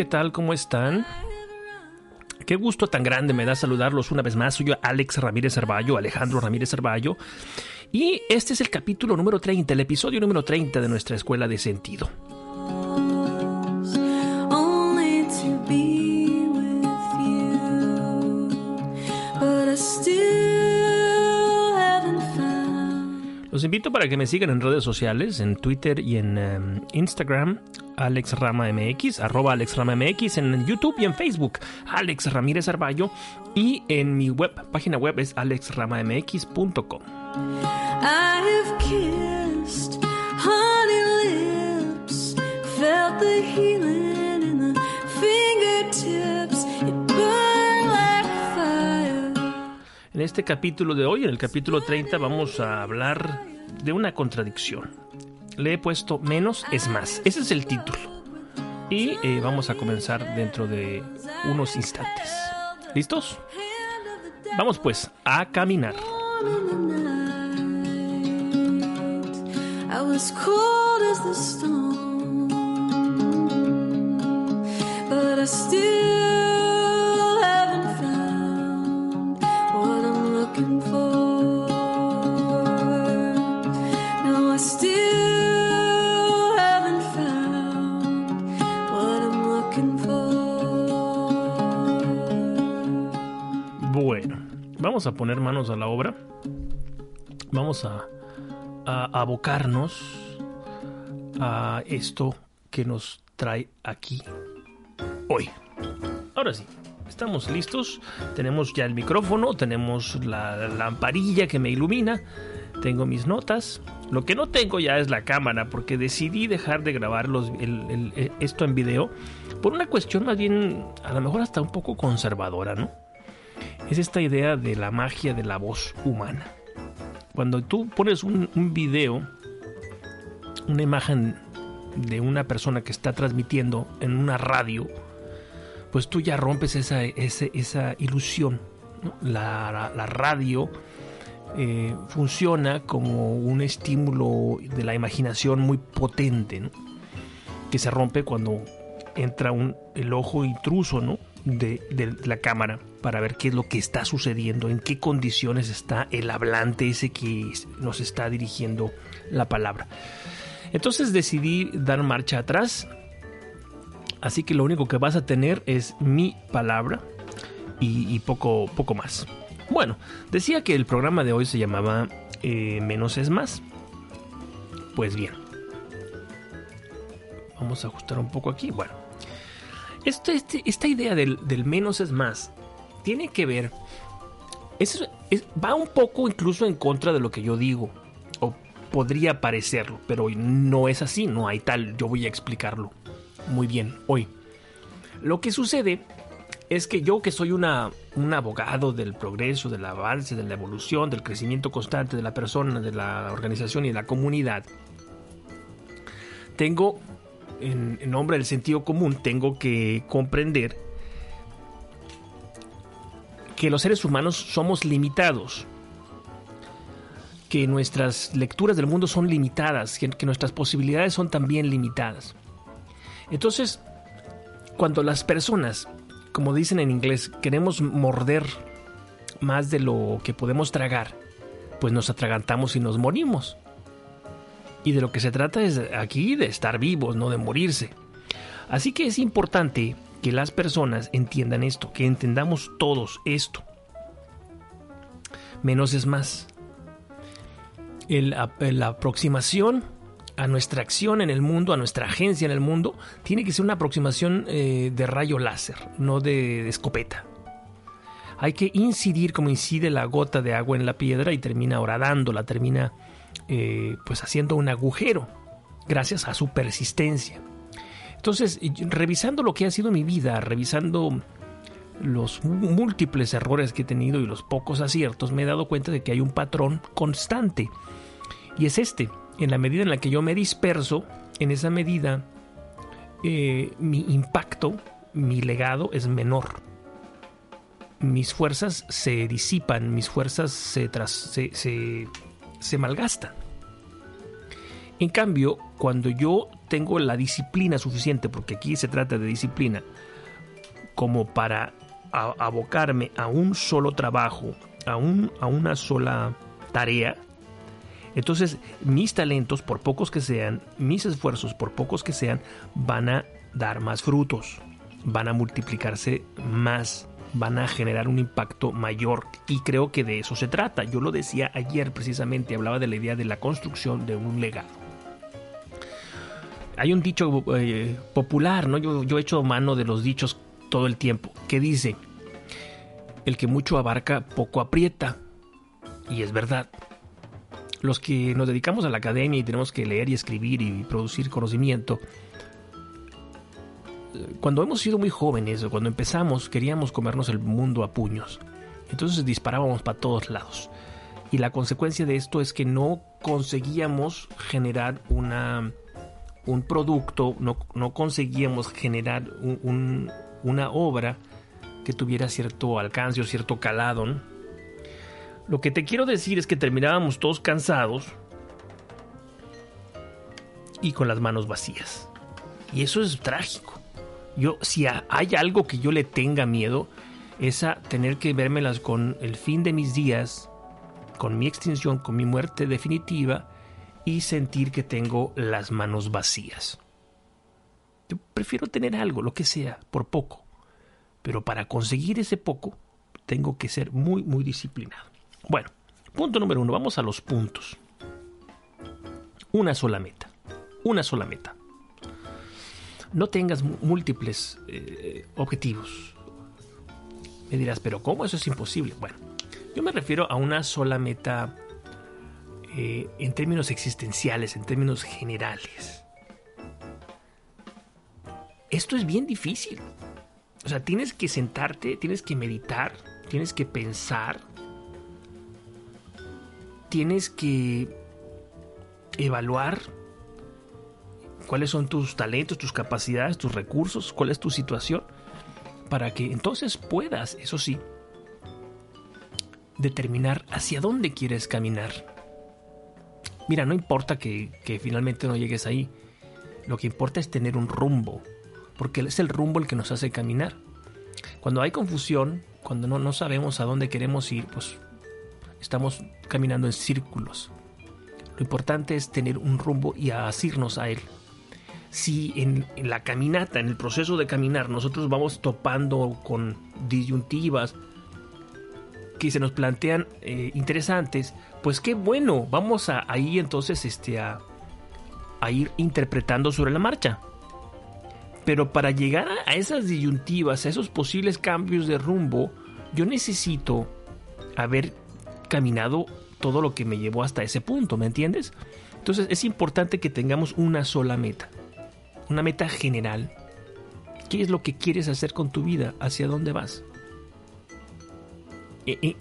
¿qué tal? ¿Cómo están? Qué gusto tan grande me da saludarlos una vez más. Soy yo, Alex Ramírez Cervallo, Alejandro Ramírez Cervallo. Y este es el capítulo número 30, el episodio número 30 de nuestra Escuela de Sentido. Los invito para que me sigan en redes sociales, en Twitter y en em, Instagram, Alex Rama MX, arroba Alex Rama MX, en YouTube y en Facebook, Alex Ramírez Arballo, y en mi web, página web es alexramamx.com. I have kissed honey lips, felt the healing in the fingertips. It burned like fire. En este capítulo de hoy, en el capítulo 30, vamos a hablar de una contradicción. Le he puesto menos es más. Ese es el título. Y eh, vamos a comenzar dentro de unos instantes. ¿Listos? Vamos pues a caminar. I a poner manos a la obra. Vamos a, abocarnos a esto que nos trae aquí hoy. Ahora sí, estamos listos. Tenemos ya el micrófono, tenemos la lamparilla que me ilumina, tengo mis notas. Lo que no tengo ya es la cámara porque decidí dejar de grabar eh, esto en video por una cuestión más bien, a lo mejor hasta un poco conservadora, ¿no? Es esta idea de la magia de la voz humana. Cuando tú pones un, video, una imagen de una persona que está transmitiendo en una radio, pues tú ya rompes esa, ese- esa ilusión. la- la radio eh, funciona como un estímulo de la imaginación muy potente, ¿no? que se rompe cuando entra un, el ojo intruso ¿no? De, la cámara para ver qué es lo que está sucediendo, en qué condiciones está el hablante ese que nos está dirigiendo la palabra. Entonces decidí dar marcha atrás, así que lo único que vas a tener es mi palabra y, y poco, poco más. Bueno, decía que el programa de hoy se llamaba eh, Menos es más. Pues bien, vamos a ajustar un poco aquí. Bueno, este- esta idea del, del menos es más tiene que ver, es- va un poco incluso en contra de lo que yo digo, o podría parecerlo, pero no es así, no hay tal, yo voy a explicarlo muy bien hoy. Lo que sucede es que yo que soy una, un abogado del progreso, del avance, de la evolución, del crecimiento constante de la persona, de la organización y de la comunidad, tengo, en, nombre del sentido común, tengo que comprender que los seres humanos somos limitados, que nuestras lecturas del mundo son limitadas, que nuestras posibilidades son también limitadas. Entonces, cuando las personas, como dicen en inglés, queremos morder más de lo que podemos tragar, pues nos atragantamos y nos morimos. Y de lo que se trata es aquí de estar vivos, no de morirse. Así que es importante que las personas entiendan esto, que entendamos todos esto. Menos es más. La aproximación a nuestra acción en el mundo, a nuestra agencia en el mundo, tiene que ser una aproximación eh, de rayo láser, no de, de escopeta. Hay que incidir como incide la gota de agua en la piedra y termina horadándola, termina eh, pues haciendo un agujero, gracias a su persistencia. Entonces, revisando lo que ha sido mi vida, revisando los múltiples errores que he tenido y los pocos aciertos, me he dado cuenta de que hay un patrón constante. Y es este, en la medida en la que yo me disperso, en esa medida eh, mi impacto, mi legado es menor. mis fuerzas se disipan, mis fuerzas se, tras, se, se malgastan. En cambio, cuando yo tengo la disciplina suficiente, porque aquí se trata de disciplina, como para abocarme a un solo trabajo, a, un, a una sola tarea, entonces mis talentos, por pocos que sean, mis esfuerzos, por pocos que sean, van a dar más frutos, van a multiplicarse más, van a generar un impacto mayor. Y creo que de eso se trata. Yo lo decía ayer precisamente, hablaba de la idea de la construcción de un legado. Hay un dicho eh, popular, ¿no? Yo, yo he hecho mano de los dichos todo el tiempo, que dice, el que mucho abarca, poco aprieta. Y es verdad. Los que nos dedicamos a la academia y tenemos que leer y escribir y producir conocimiento, cuando hemos sido muy jóvenes cuando empezamos queríamos comernos el mundo a puños. Entonces disparábamos para todos lados. Y la consecuencia de esto es que no conseguíamos generar una, un producto, no, no conseguíamos generar un- un- una obra que tuviera cierto alcance o cierto calado. Lo que te quiero decir es que terminábamos todos cansados y con las manos vacías. Y eso es trágico. Yo, si ha- hay algo que yo le tenga miedo, es a tener que vérmelas con el fin de mis días, con mi extinción, con mi muerte definitiva y sentir que tengo las manos vacías. Yo prefiero tener algo, lo que sea, por poco. Pero para conseguir ese poco, tengo que ser muy, muy disciplinado. Bueno, punto número uno, vamos a los puntos. Una sola meta. Una sola meta. No tengas múltiples eh, objetivos. Me dirás, pero ¿cómo eso es imposible? Bueno, yo me refiero a una sola meta eh, en términos existenciales, en términos generales. Esto es bien difícil. O sea, tienes que sentarte, tienes que meditar, tienes que pensar, tienes que evaluar cuáles son tus talentos, tus capacidades, tus recursos, cuál es tu situación, para que entonces puedas, eso sí, determinar hacia dónde quieres caminar. Mira, no importa que, finalmente no llegues ahí, lo que importa es tener un rumbo, porque es el rumbo el que nos hace caminar. Cuando hay confusión, cuando no, no sabemos a dónde queremos ir, pues estamos caminando en círculos. Lo importante es tener un rumbo y asirnos a él. Si en, la caminata, en el proceso de caminar, nosotros vamos topando con disyuntivas que se nos plantean eh, interesantes, pues qué bueno, vamos a ahí entonces este, a, a ir interpretando sobre la marcha. Pero para llegar a esas disyuntivas, a esos posibles cambios de rumbo, yo necesito haber caminado todo lo que me llevó hasta ese punto, ¿me entiendes? Entonces es importante que tengamos una sola meta, una meta general. ¿Qué es lo que quieres hacer con tu vida? ¿Hacia dónde vas? ¿En,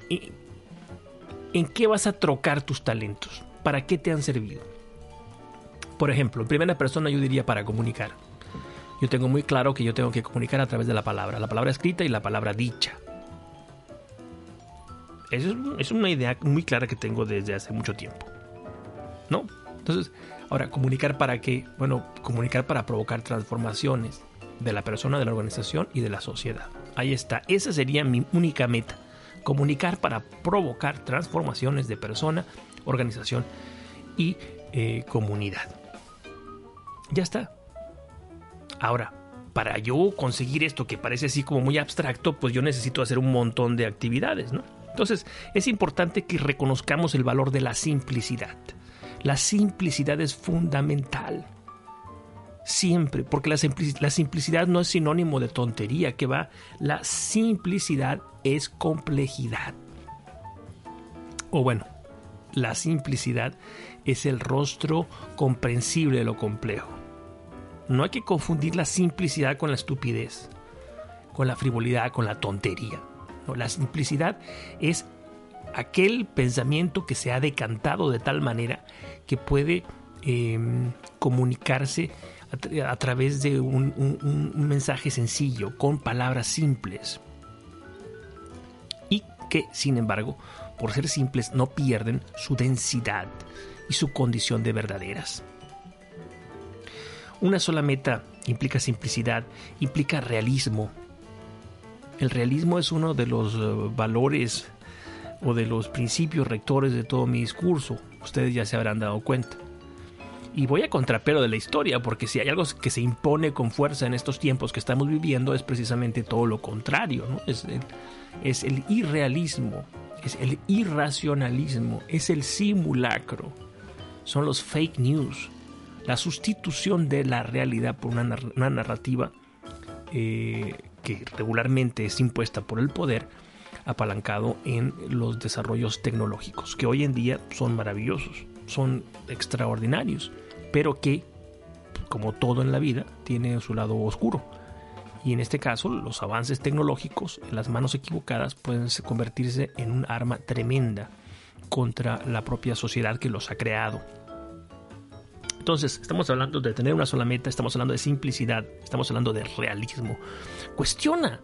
qué vas a trocar tus talentos? ¿Para qué te han servido? Por ejemplo, en primera persona yo diría para comunicar. Yo tengo muy claro que yo tengo que comunicar a través de la palabra, la palabra escrita y la palabra dicha. Esa es, es una idea muy clara que tengo desde hace mucho tiempo. ¿No? Entonces, ahora, comunicar para qué? Bueno, comunicar para provocar transformaciones de la persona, de la organización y de la sociedad. Ahí está. Esa sería mi única meta. Comunicar para provocar transformaciones de persona, organización y eh, comunidad. Ya está. Ahora, para yo conseguir esto que parece así como muy abstracto, pues yo necesito hacer un montón de actividades, ¿no? Entonces, es importante que reconozcamos el valor de la simplicidad. La simplicidad es fundamental. Siempre, porque la, simplic- la simplicidad no es sinónimo de tontería, que va, la simplicidad es complejidad. O bueno, la simplicidad es el rostro comprensible de lo complejo. No hay que confundir la simplicidad con la estupidez, con la frivolidad, con la tontería. No, la simplicidad es aquel pensamiento que se ha decantado de tal manera que puede eh, comunicarse a, tra- a través de un, un- mensaje sencillo, con palabras simples. que, sin embargo, por ser simples, no pierden su densidad y su condición de verdaderas. Una sola meta implica simplicidad, implica realismo. El realismo es uno de los eh, valores o de los principios rectores de todo mi discurso. Ustedes ya se habrán dado cuenta. Y voy a contrapelo de la historia, porque si hay algo que se impone con fuerza en estos tiempos que estamos viviendo, es precisamente todo lo contrario. ¿no? Es, el, es el irrealismo, es el irracionalismo, es el simulacro, son los fake news, la sustitución de la realidad por una, narrativa eh, que regularmente es impuesta por el poder apalancado en los desarrollos tecnológicos, que hoy en día son maravillosos, son extraordinarios, pero que, como todo en la vida, tiene su lado oscuro. Y en este caso, los avances tecnológicos en las manos equivocadas pueden convertirse en un arma tremenda contra la propia sociedad que los ha creado. Entonces, estamos hablando de tener una sola meta, estamos hablando de simplicidad, estamos hablando de realismo. Cuestiona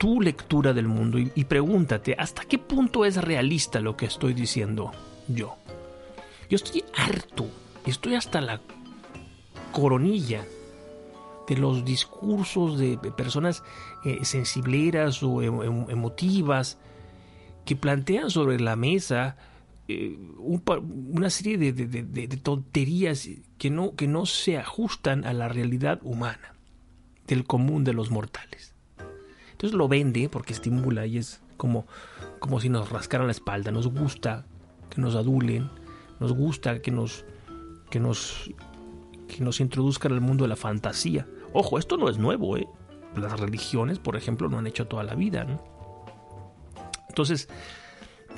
tu lectura del mundo y, pregúntate hasta qué punto es realista lo que estoy diciendo yo. Yo estoy harto, estoy hasta la coronilla de los discursos de personas eh, sensibleras o em, emotivas que plantean sobre la mesa eh, un, una serie de, de, tonterías que no, que no se ajustan a la realidad humana, del común de los mortales. Entonces lo vende porque estimula y es como, como si nos rascaran la espalda. Nos gusta que nos adulen, nos gusta que nos, que nos, que nos introduzcan al mundo de la fantasía. Ojo, esto no es nuevo, ¿eh? Las religiones, por ejemplo, lo han hecho toda la vida, ¿no? Entonces,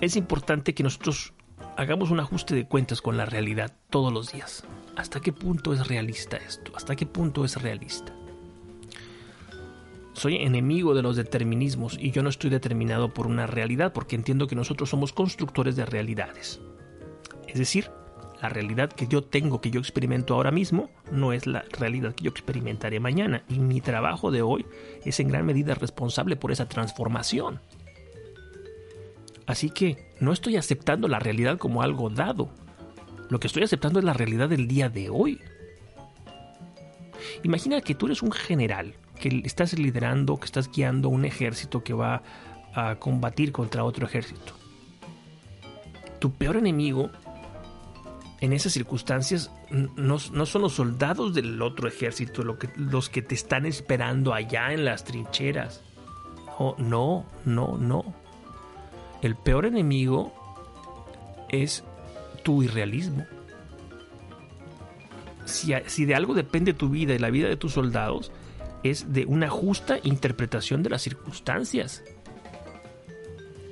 es importante que nosotros hagamos un ajuste de cuentas con la realidad todos los días. ¿Hasta qué punto es realista esto? ¿Hasta qué punto es realista? Soy enemigo de los determinismos y yo no estoy determinado por una realidad porque entiendo que nosotros somos constructores de realidades. Es decir, la realidad que yo tengo, que yo experimento ahora mismo, no es la realidad que yo experimentaré mañana. Y mi trabajo de hoy es en gran medida responsable por esa transformación. Así que no estoy aceptando la realidad como algo dado. Lo que estoy aceptando es la realidad del día de hoy. Imagina que tú eres un general, que estás liderando, que estás guiando un ejército que va a combatir contra otro ejército. Tu peor enemigo en esas circunstancias no, no, son los soldados del otro ejército que, los que te están esperando allá en las trincheras. Oh, no, no, no. El peor enemigo es tu irrealismo. Si, si de algo depende tu vida y la vida de tus soldados, es de una justa interpretación de las circunstancias.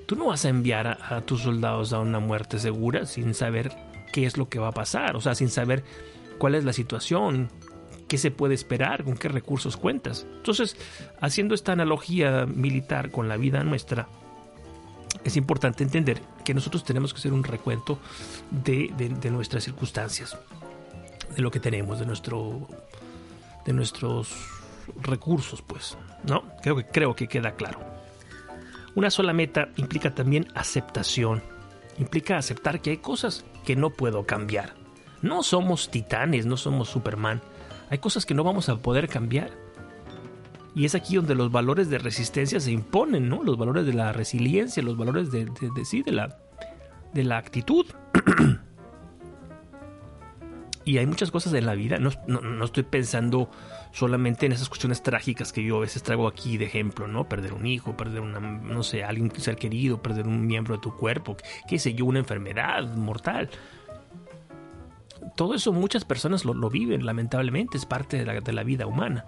Tú no vas a enviar a, tus soldados a una muerte segura sin saber qué es lo que va a pasar, o sea, sin saber cuál es la situación, qué se puede esperar, con qué recursos cuentas. Entonces, haciendo esta analogía militar con la vida nuestra, es importante entender que nosotros tenemos que hacer un recuento de, de, de nuestras circunstancias, de lo que tenemos, de nuestro, de nuestros recursos, pues, ¿no? Creo que creo que queda claro. Una sola meta implica también aceptación. Implica aceptar que hay cosas que no puedo cambiar. No somos titanes, no somos Superman. Hay cosas que no vamos a poder cambiar. Y es aquí donde los valores de resistencia se imponen, ¿no? Los valores de la resiliencia, los valores de, sí, de la, de la actitud. y hay muchas cosas en la vida. No, no, no, estoy pensando solamente en esas cuestiones trágicas que yo a veces traigo aquí de ejemplo, ¿no? Perder un hijo, perder una, no sé, alguien ser querido, perder un miembro de tu cuerpo, qué sé yo, una enfermedad mortal. Todo eso muchas personas lo, lo viven, lamentablemente, es parte de la, de la vida humana.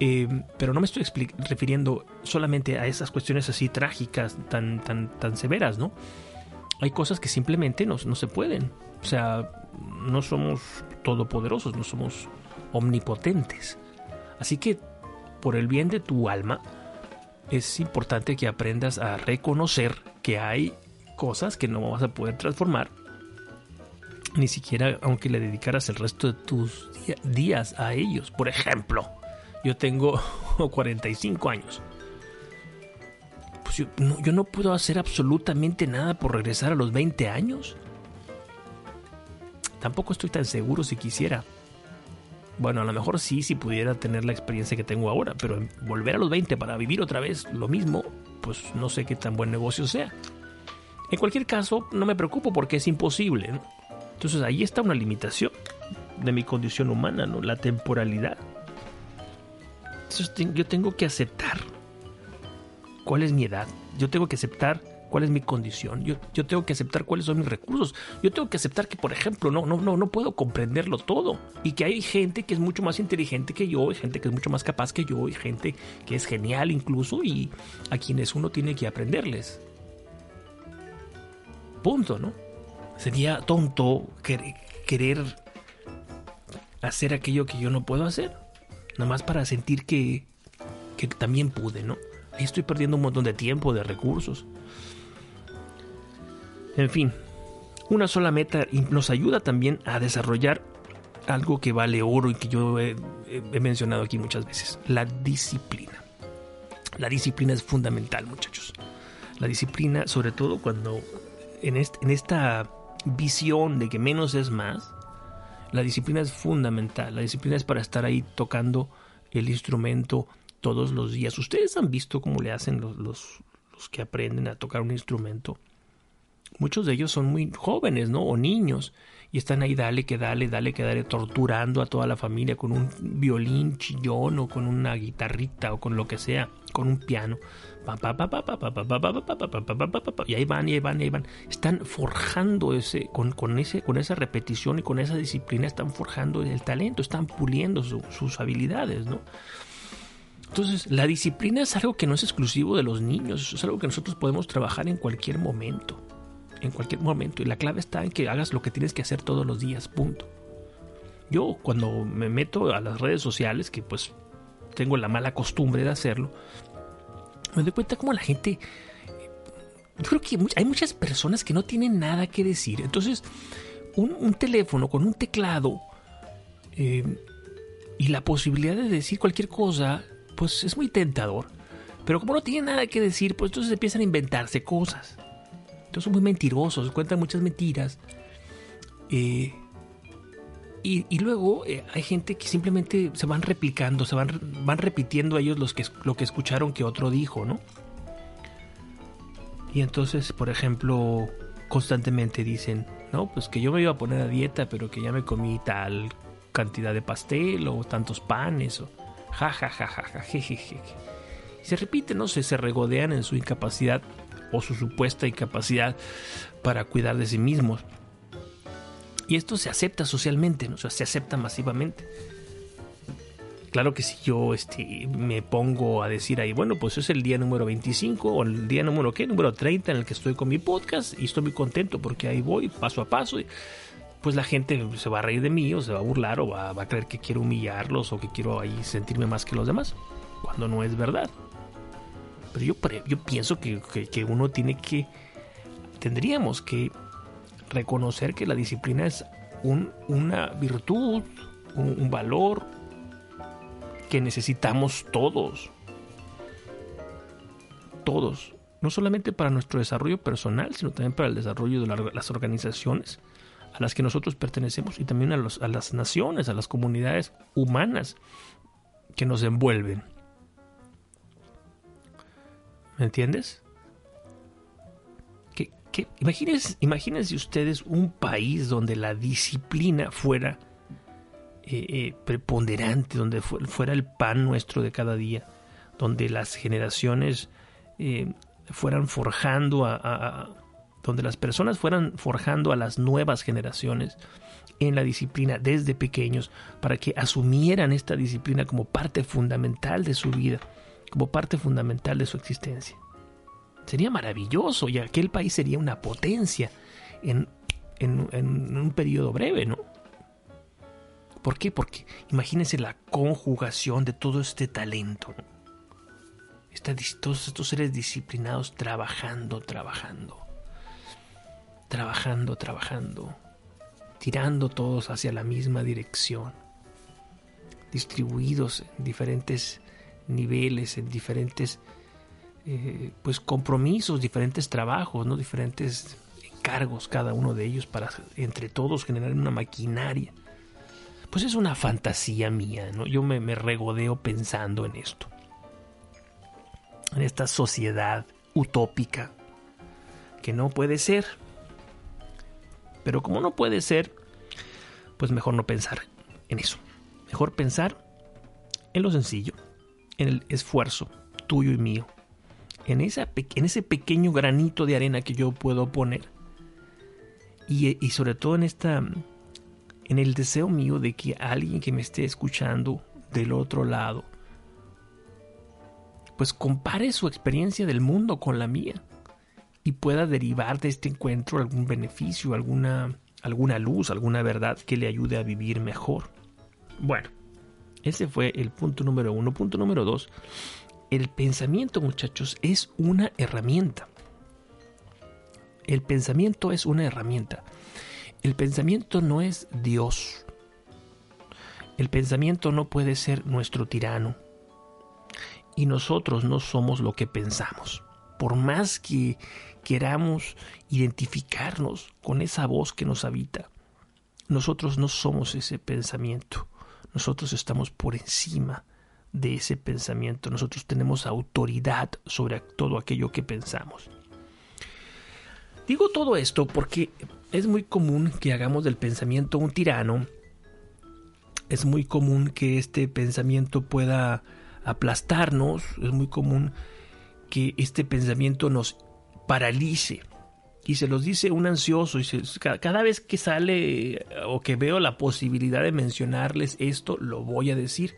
Eh, pero no me estoy refiriendo solamente a esas cuestiones así trágicas, tan, tan, tan severas, ¿no? Hay cosas que simplemente no, no se pueden. O sea, no somos todopoderosos, no somos omnipotentes. Así que, por el bien de tu alma, es importante que aprendas a reconocer que hay cosas que no vas a poder transformar, ni siquiera aunque le dedicaras el resto de tus días a ellos. Por ejemplo, yo tengo 45 años. pues yo no, yo no puedo hacer absolutamente nada por regresar a los 20 años. Tampoco estoy tan seguro si quisiera. Bueno, a lo mejor sí, si pudiera tener la experiencia que tengo ahora, pero volver a los 20 para vivir otra vez lo mismo, pues no sé qué tan buen negocio sea. En cualquier caso, no me preocupo porque es imposible. Entonces ahí está una limitación de mi condición humana, ¿no? La temporalidad. Entonces yo tengo que aceptar cuál es mi edad. Yo tengo que aceptar cuál es mi condición. Yo, yo, tengo que aceptar cuáles son mis recursos. Yo tengo que aceptar que, por ejemplo, no, no, no, no puedo comprenderlo todo. Y que hay gente que es mucho más inteligente que yo, y gente que es mucho más capaz que yo, y gente que es genial incluso, y a quienes uno tiene que aprenderles. Punto, ¿no? Sería tonto querer hacer aquello que yo no puedo hacer. Nada más para sentir que, que también pude, ¿no? Ahí estoy perdiendo un montón de tiempo, de recursos. En fin, una sola meta nos ayuda también a desarrollar algo que vale oro y que yo he, mencionado aquí muchas veces, la disciplina. La disciplina es fundamental, muchachos. La disciplina, sobre todo cuando en, en esta visión de que menos es más, la disciplina es fundamental. La disciplina es para estar ahí tocando el instrumento todos los días. Ustedes han visto cómo le hacen los que aprenden a tocar un instrumento muchos de ellos son muy jóvenes, ¿no? O niños. Y están ahí, dale, que dale, dale, que dale, torturando a toda la familia con un violín chillón o con una guitarrita o con lo que sea, con un piano. Y ahí van, y ahí van, y ahí van. Están forjando ese, con, con, ese, con esa repetición y con esa disciplina, están forjando el talento, están puliendo su, sus habilidades, ¿no? Entonces, la disciplina es algo que no es exclusivo de los niños, es algo que nosotros podemos trabajar en cualquier momento en cualquier momento. Y la clave está en que hagas lo que tienes que hacer todos los días, punto. Yo cuando me meto a las redes sociales, que pues tengo la mala costumbre de hacerlo, me doy cuenta como la gente... Creo que hay muchas personas que no tienen nada que decir. Entonces, un, un teléfono con un teclado eh, y la posibilidad de decir cualquier cosa, pues es muy tentador. Pero como no tienen nada que decir, pues entonces empiezan a inventarse cosas. Entonces son muy mentirosos, cuentan muchas mentiras. Eh, y, y, luego eh, hay gente que simplemente se van replicando, se van, van repitiendo ellos los que, lo que escucharon que otro dijo, ¿no? Y entonces, por ejemplo, constantemente dicen, no, pues que yo me iba a poner a dieta, pero que ya me comí tal cantidad de pastel o tantos panes, o ja, ja, ja, ja, ja, jejeje. Y se repiten, no sé, se regodean en su incapacidad o su supuesta incapacidad para cuidar de sí mismos. Y esto se acepta socialmente, ¿no? o sea, se acepta masivamente. Claro que si yo este, me pongo a decir ahí, bueno, pues es el día número 25 o el día número ¿qué? Número 30 en el que estoy con mi podcast y estoy muy contento porque ahí voy paso a paso. Y, pues la gente se va a reír de mí o se va a burlar o va, va a creer que quiero humillarlos o que quiero ahí sentirme más que los demás, cuando no es verdad. Pero yo, yo pienso que, que, uno tiene que, tendríamos que reconocer que la disciplina es un, una virtud, un, valor que necesitamos todos. Todos. No solamente para nuestro desarrollo personal, sino también para el desarrollo de la, las organizaciones a las que nosotros pertenecemos y también a, a las naciones, a las comunidades humanas que nos envuelven. ¿Me entiendes? Imagínense, ustedes un país donde la disciplina fuera eh, eh, preponderante, donde fuera el pan nuestro de cada día, donde las generaciones eh, fueran forjando a, donde las personas fueran forjando a las nuevas generaciones en la disciplina desde pequeños para que asumieran esta disciplina como parte fundamental de su vida como parte fundamental de su existencia. Sería maravilloso y aquel país sería una potencia en, en, un periodo breve, ¿no? ¿Por qué? Porque imagínense la conjugación de todo este talento. todos estos seres disciplinados trabajando, trabajando. Trabajando, trabajando. Tirando todos hacia la misma dirección. Distribuidos en diferentes niveles, en diferentes eh, pues compromisos, diferentes trabajos, ¿no? diferentes encargos cada uno de ellos para entre todos generar una maquinaria. Pues es una fantasía mía, ¿no? Yo me, me regodeo pensando en esto. En esta sociedad utópica que no puede ser. Pero como no puede ser, pues mejor no pensar en eso. Mejor pensar en lo sencillo, en el esfuerzo tuyo y mío, en, esa, en ese pequeño granito de arena que yo puedo poner y, sobre todo en esta en el deseo mío de que alguien que me esté escuchando del otro lado pues compare su experiencia del mundo con la mía y pueda derivar de este encuentro algún beneficio, alguna, alguna luz, alguna verdad que le ayude a vivir mejor. Bueno, ese fue el punto número uno. Punto número dos, el pensamiento muchachos es una herramienta. El pensamiento es una herramienta. El pensamiento no es Dios. El pensamiento no puede ser nuestro tirano. Y nosotros no somos lo que pensamos. Por más que queramos identificarnos con esa voz que nos habita. Nosotros no somos ese pensamiento, nosotros estamos por encima de ese pensamiento, nosotros tenemos autoridad sobre todo aquello que pensamos. Digo todo esto porque es muy común que hagamos del pensamiento un tirano, es muy común que este pensamiento pueda aplastarnos, es muy común que este pensamiento nos paralice. Y se los dice un ansioso. Y cada vez que sale o que veo la posibilidad de mencionarles esto, lo voy a decir.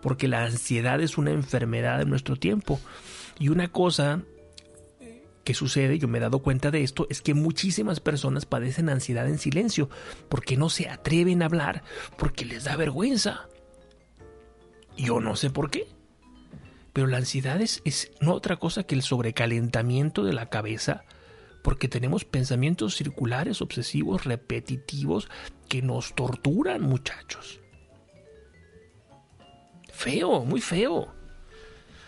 Porque la ansiedad es una enfermedad de nuestro tiempo. Y una cosa que sucede, yo me he dado cuenta de esto, es que muchísimas personas padecen ansiedad en silencio. Porque no se atreven a hablar. Porque les da vergüenza. Yo no sé por qué. Pero la ansiedad es, no otra cosa que el sobrecalentamiento de la cabeza, porque tenemos pensamientos circulares, obsesivos, repetitivos, que nos torturan, muchachos. Feo, muy feo.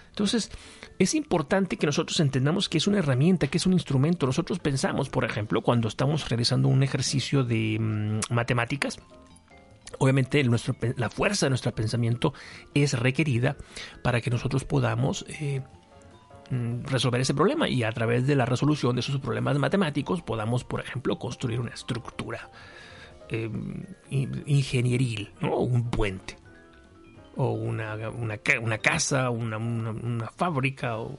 Entonces, es importante que nosotros entendamos que es una herramienta, que es un instrumento. Nosotros pensamos, por ejemplo, cuando estamos realizando un ejercicio de mm, matemáticas, Obviamente la fuerza de nuestro pensamiento es requerida para que nosotros podamos eh, resolver ese problema y a través de la resolución de esos problemas matemáticos podamos, por ejemplo, construir una estructura eh, ingenieril, un puente, o una, una, casa, una, una fábrica, o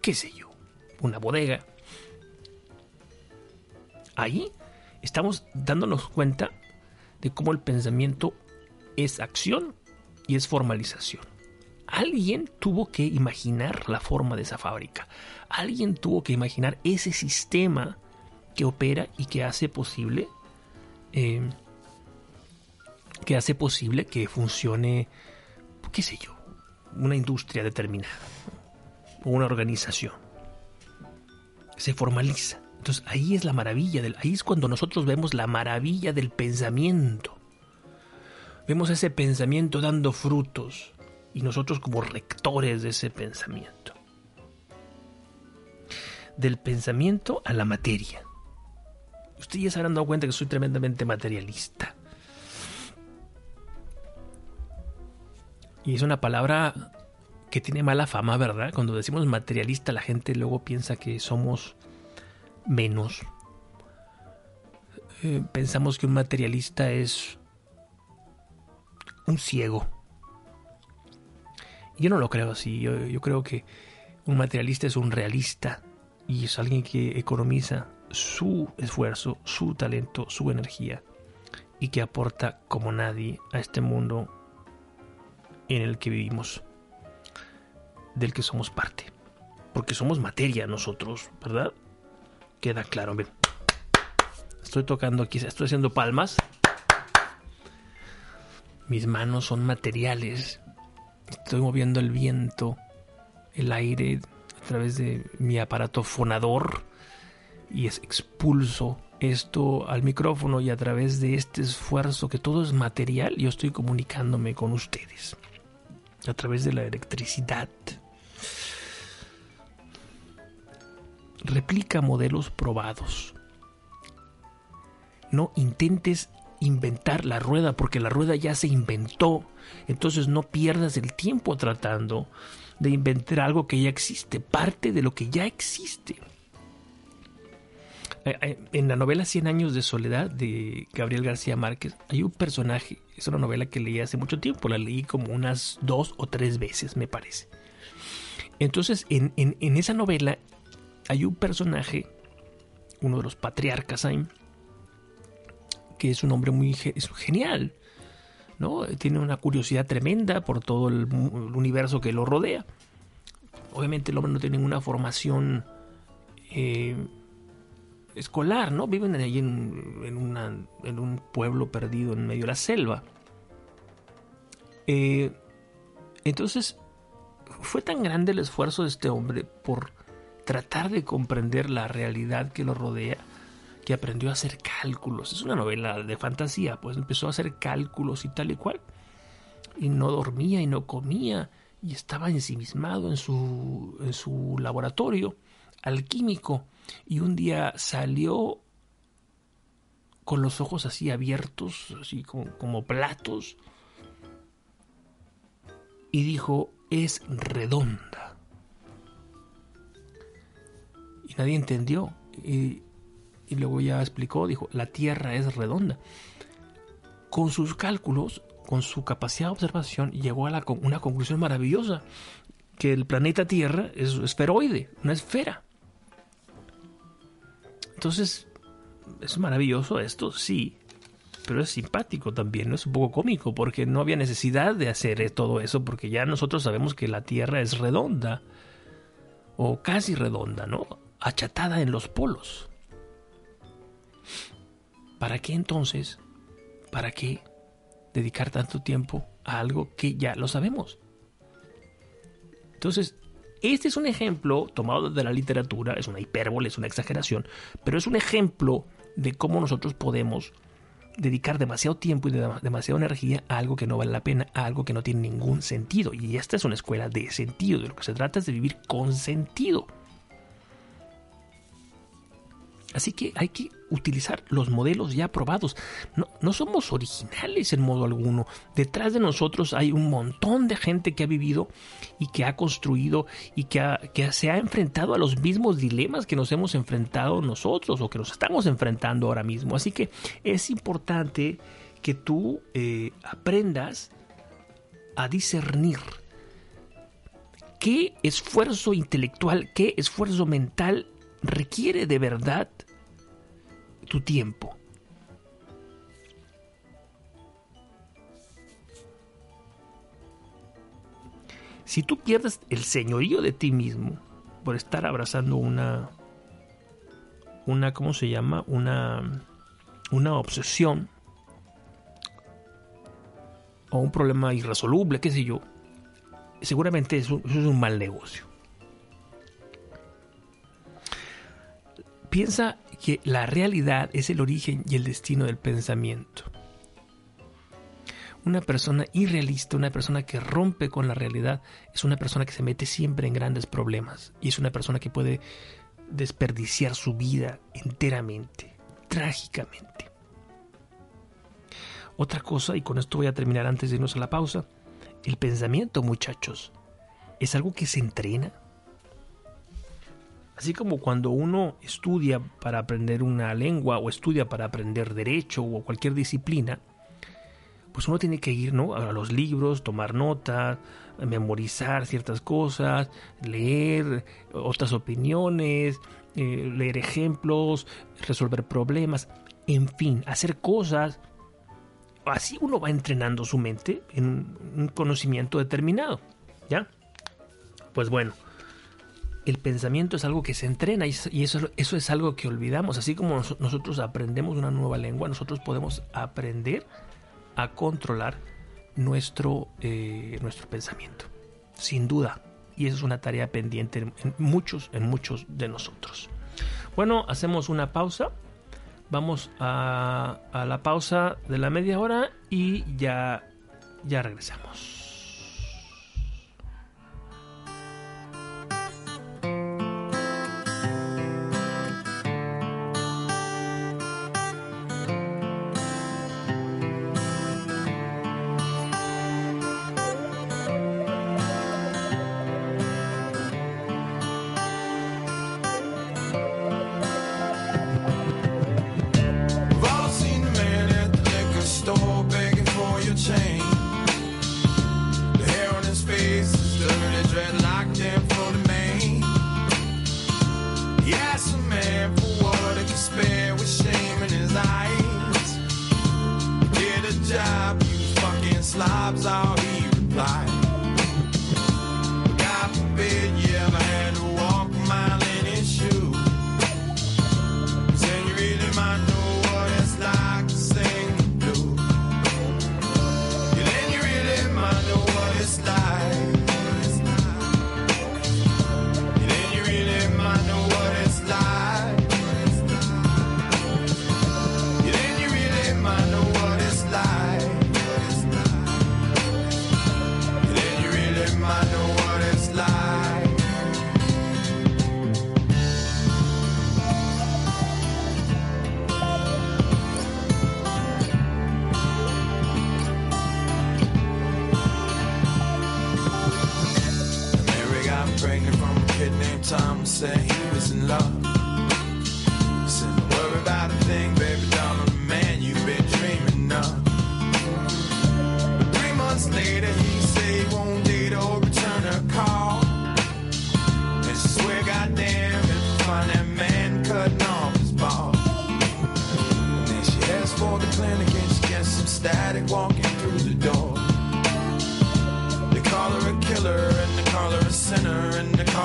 qué sé yo, una bodega. Ahí estamos dándonos cuenta de cómo el pensamiento es acción y es formalización. Alguien tuvo que imaginar la forma de esa fábrica. Alguien tuvo que imaginar ese sistema que opera y que hace posible eh, que hace posible que funcione, qué sé yo, una industria determinada o una organización. Se formaliza. Entonces ahí es la maravilla, del, ahí es cuando nosotros vemos la maravilla del pensamiento. Vemos ese pensamiento dando frutos y nosotros como rectores de ese pensamiento. Del pensamiento a la materia. Ustedes ya se habrán dado cuenta que soy tremendamente materialista. Y es una palabra que tiene mala fama, ¿verdad? Cuando decimos materialista la gente luego piensa que somos menos. Eh, pensamos que un materialista es un ciego. Yo no lo creo así. Yo, creo que un materialista es un realista y es alguien que economiza su esfuerzo, su talento, su energía y que aporta como nadie a este mundo en el que vivimos, del que somos parte. Porque somos materia nosotros, ¿verdad? Queda claro. Estoy tocando aquí, estoy haciendo palmas. Mis manos son materiales. Estoy moviendo el viento, el aire a través de mi aparato fonador y es expulso esto al micrófono y a través de este esfuerzo que todo es material yo estoy comunicándome con ustedes a través de la electricidad replica modelos probados. No intentes inventar la rueda porque la rueda ya se inventó. Entonces no pierdas el tiempo tratando de inventar algo que ya existe, parte de lo que ya existe. Eh, eh, En la novela Cien años de soledad de Gabriel García Márquez hay un personaje, es una novela que leí hace mucho tiempo, la leí como unas dos o tres veces me parece. Entonces en, en- esa novela hay un personaje, uno de los patriarcas ahí, que es un hombre muy es genial, ¿no? Tiene una curiosidad tremenda por todo el, universo que lo rodea. Obviamente el hombre no tiene ninguna formación eh, escolar, ¿no? Viven ahí en, en un pueblo perdido en medio de la selva. Eh, entonces, fue tan grande el esfuerzo de este hombre por tratar de comprender la realidad que lo rodea que aprendió a hacer cálculos. Es una novela de fantasía, pues empezó a hacer cálculos y tal y cual. Y no dormía y no comía y estaba ensimismado en su, en su laboratorio alquímico. Y un día salió con los ojos así abiertos, así como, como platos, y dijo, es redonda. Y nadie entendió. Y, y luego ya explicó, dijo, la Tierra es redonda. Con sus cálculos, con su capacidad de observación, llegó a la una conclusión maravillosa, que el planeta Tierra es esferoide, una esfera. Entonces, es maravilloso esto, sí, pero es simpático también, ¿no? es un poco cómico, porque no había necesidad de hacer todo eso, porque ya nosotros sabemos que la Tierra es redonda, o casi redonda, ¿no? Achatada en los polos. ¿Para qué entonces? ¿Para qué dedicar tanto tiempo a algo que ya lo sabemos? Entonces, este es un ejemplo tomado de la literatura, es una hipérbole, es una exageración, pero es un ejemplo de cómo nosotros podemos dedicar demasiado tiempo y de- demasiada energía a algo que no vale la pena, a algo que no tiene ningún sentido. Y esta es una escuela de sentido, de lo que se trata es de vivir con sentido. Así que hay que utilizar los modelos ya probados. No, somos originales en modo alguno. Detrás de nosotros hay un montón de gente que ha vivido y que ha construido y que, que se ha enfrentado a los mismos dilemas que nos hemos enfrentado nosotros o que nos estamos enfrentando ahora mismo. Así que es importante que tú eh, aprendas a discernir qué esfuerzo intelectual, qué esfuerzo mental requiere de verdad tu tiempo. Si tú pierdes el señorío de ti mismo por estar abrazando una una ¿cómo se llama? una una obsesión o un problema irresoluble, qué sé yo, seguramente eso, eso es un mal negocio. Piensa que la realidad es el origen y el destino del pensamiento. Una persona irrealista, una persona que rompe con la realidad, es una persona que se mete siempre en grandes problemas y es una persona que puede desperdiciar su vida enteramente, trágicamente. Otra cosa, y con esto voy a terminar antes de irnos a la pausa, el pensamiento, muchachos, es algo que se entrena. Así como cuando uno estudia para aprender una lengua o estudia para aprender derecho o cualquier disciplina, pues uno tiene que ir ¿no? a los libros, tomar nota, memorizar ciertas cosas, leer otras opiniones, eh, leer ejemplos, resolver problemas, en fin, hacer cosas. Así uno va entrenando su mente en un conocimiento determinado. ¿Ya? Pues bueno, el pensamiento es algo que se entrena y eso, eso, es algo que olvidamos. Así como nos- nosotros aprendemos una nueva lengua, nosotros podemos aprender a controlar nuestro, eh, nuestro pensamiento. Sin duda. Y eso es una tarea pendiente en, en muchos, en muchos de nosotros. Bueno, hacemos una pausa. Vamos a, a la pausa de la media hora y ya, ya regresamos.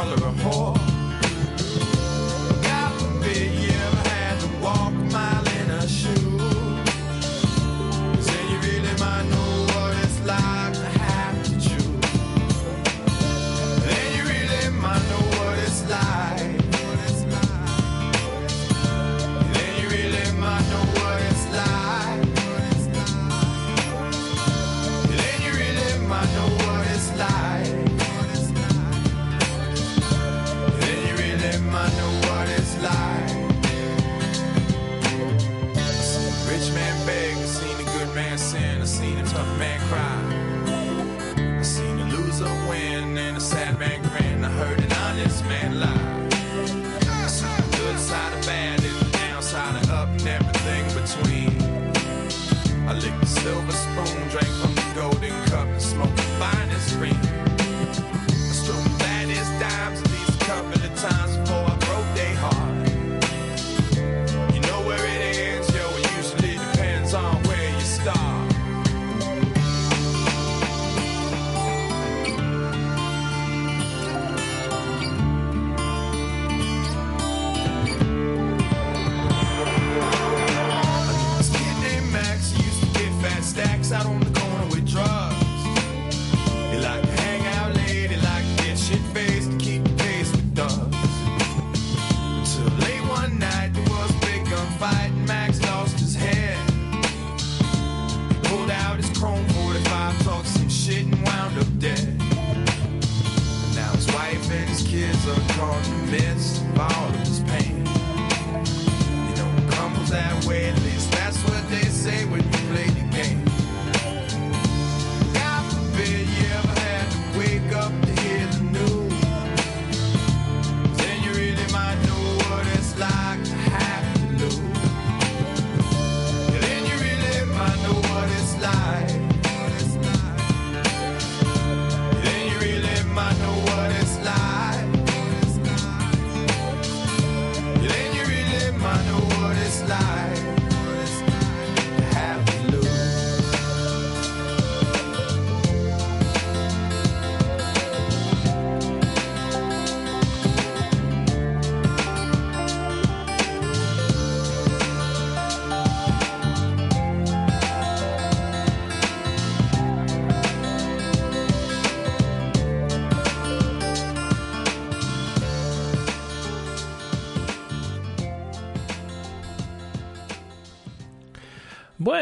dollar or more.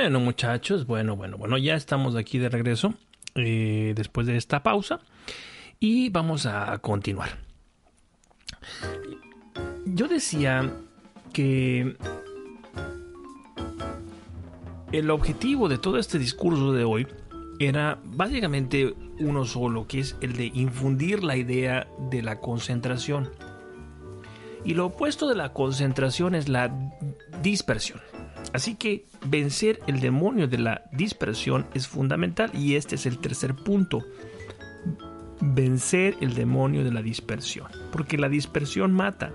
Bueno, muchachos, bueno, bueno, bueno, ya estamos aquí de regreso eh, después de esta pausa y vamos a continuar. Yo decía que el objetivo de todo este discurso de hoy era básicamente uno solo, que es el de infundir la idea de la concentración. Y lo opuesto de la concentración es la dispersión. Así que vencer el demonio de la dispersión es fundamental y este es el tercer punto. Vencer el demonio de la dispersión. Porque la dispersión mata.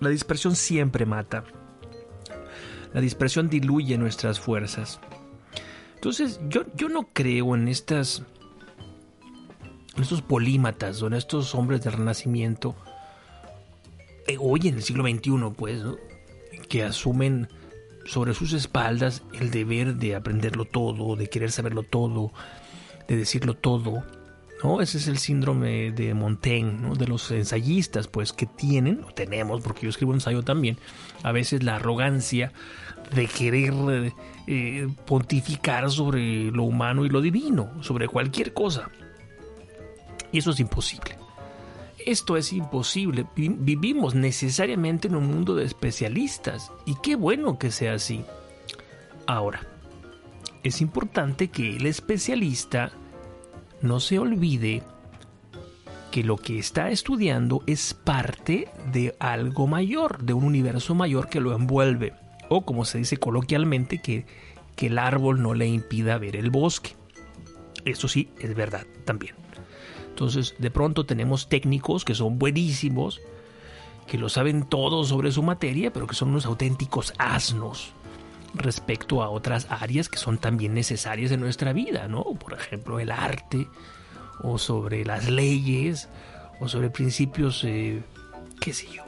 La dispersión siempre mata. La dispersión diluye nuestras fuerzas. Entonces yo, yo no creo en estas estos polímatas o en estos hombres del renacimiento eh, hoy en el siglo XXI pues ¿no? Que asumen sobre sus espaldas el deber de aprenderlo todo de querer saberlo todo de decirlo todo ¿no? ese es el síndrome de Montaigne ¿no? de los ensayistas pues que tienen o tenemos porque yo escribo ensayo también a veces la arrogancia de querer eh, pontificar sobre lo humano y lo divino sobre cualquier cosa y eso es imposible. Esto es imposible. Vi- Vivimos necesariamente en un mundo de especialistas. Y qué bueno que sea así. Ahora, es importante que el especialista no se olvide que lo que está estudiando es parte de algo mayor, de un universo mayor que lo envuelve. O como se dice coloquialmente, que, que el árbol no le impida ver el bosque. Eso sí, es verdad también. Entonces, de pronto tenemos técnicos que son buenísimos, que lo saben todo sobre su materia, pero que son unos auténticos asnos respecto a otras áreas que son también necesarias en nuestra vida, ¿no? Por ejemplo, el arte, o sobre las leyes, o sobre principios, eh, qué sé yo,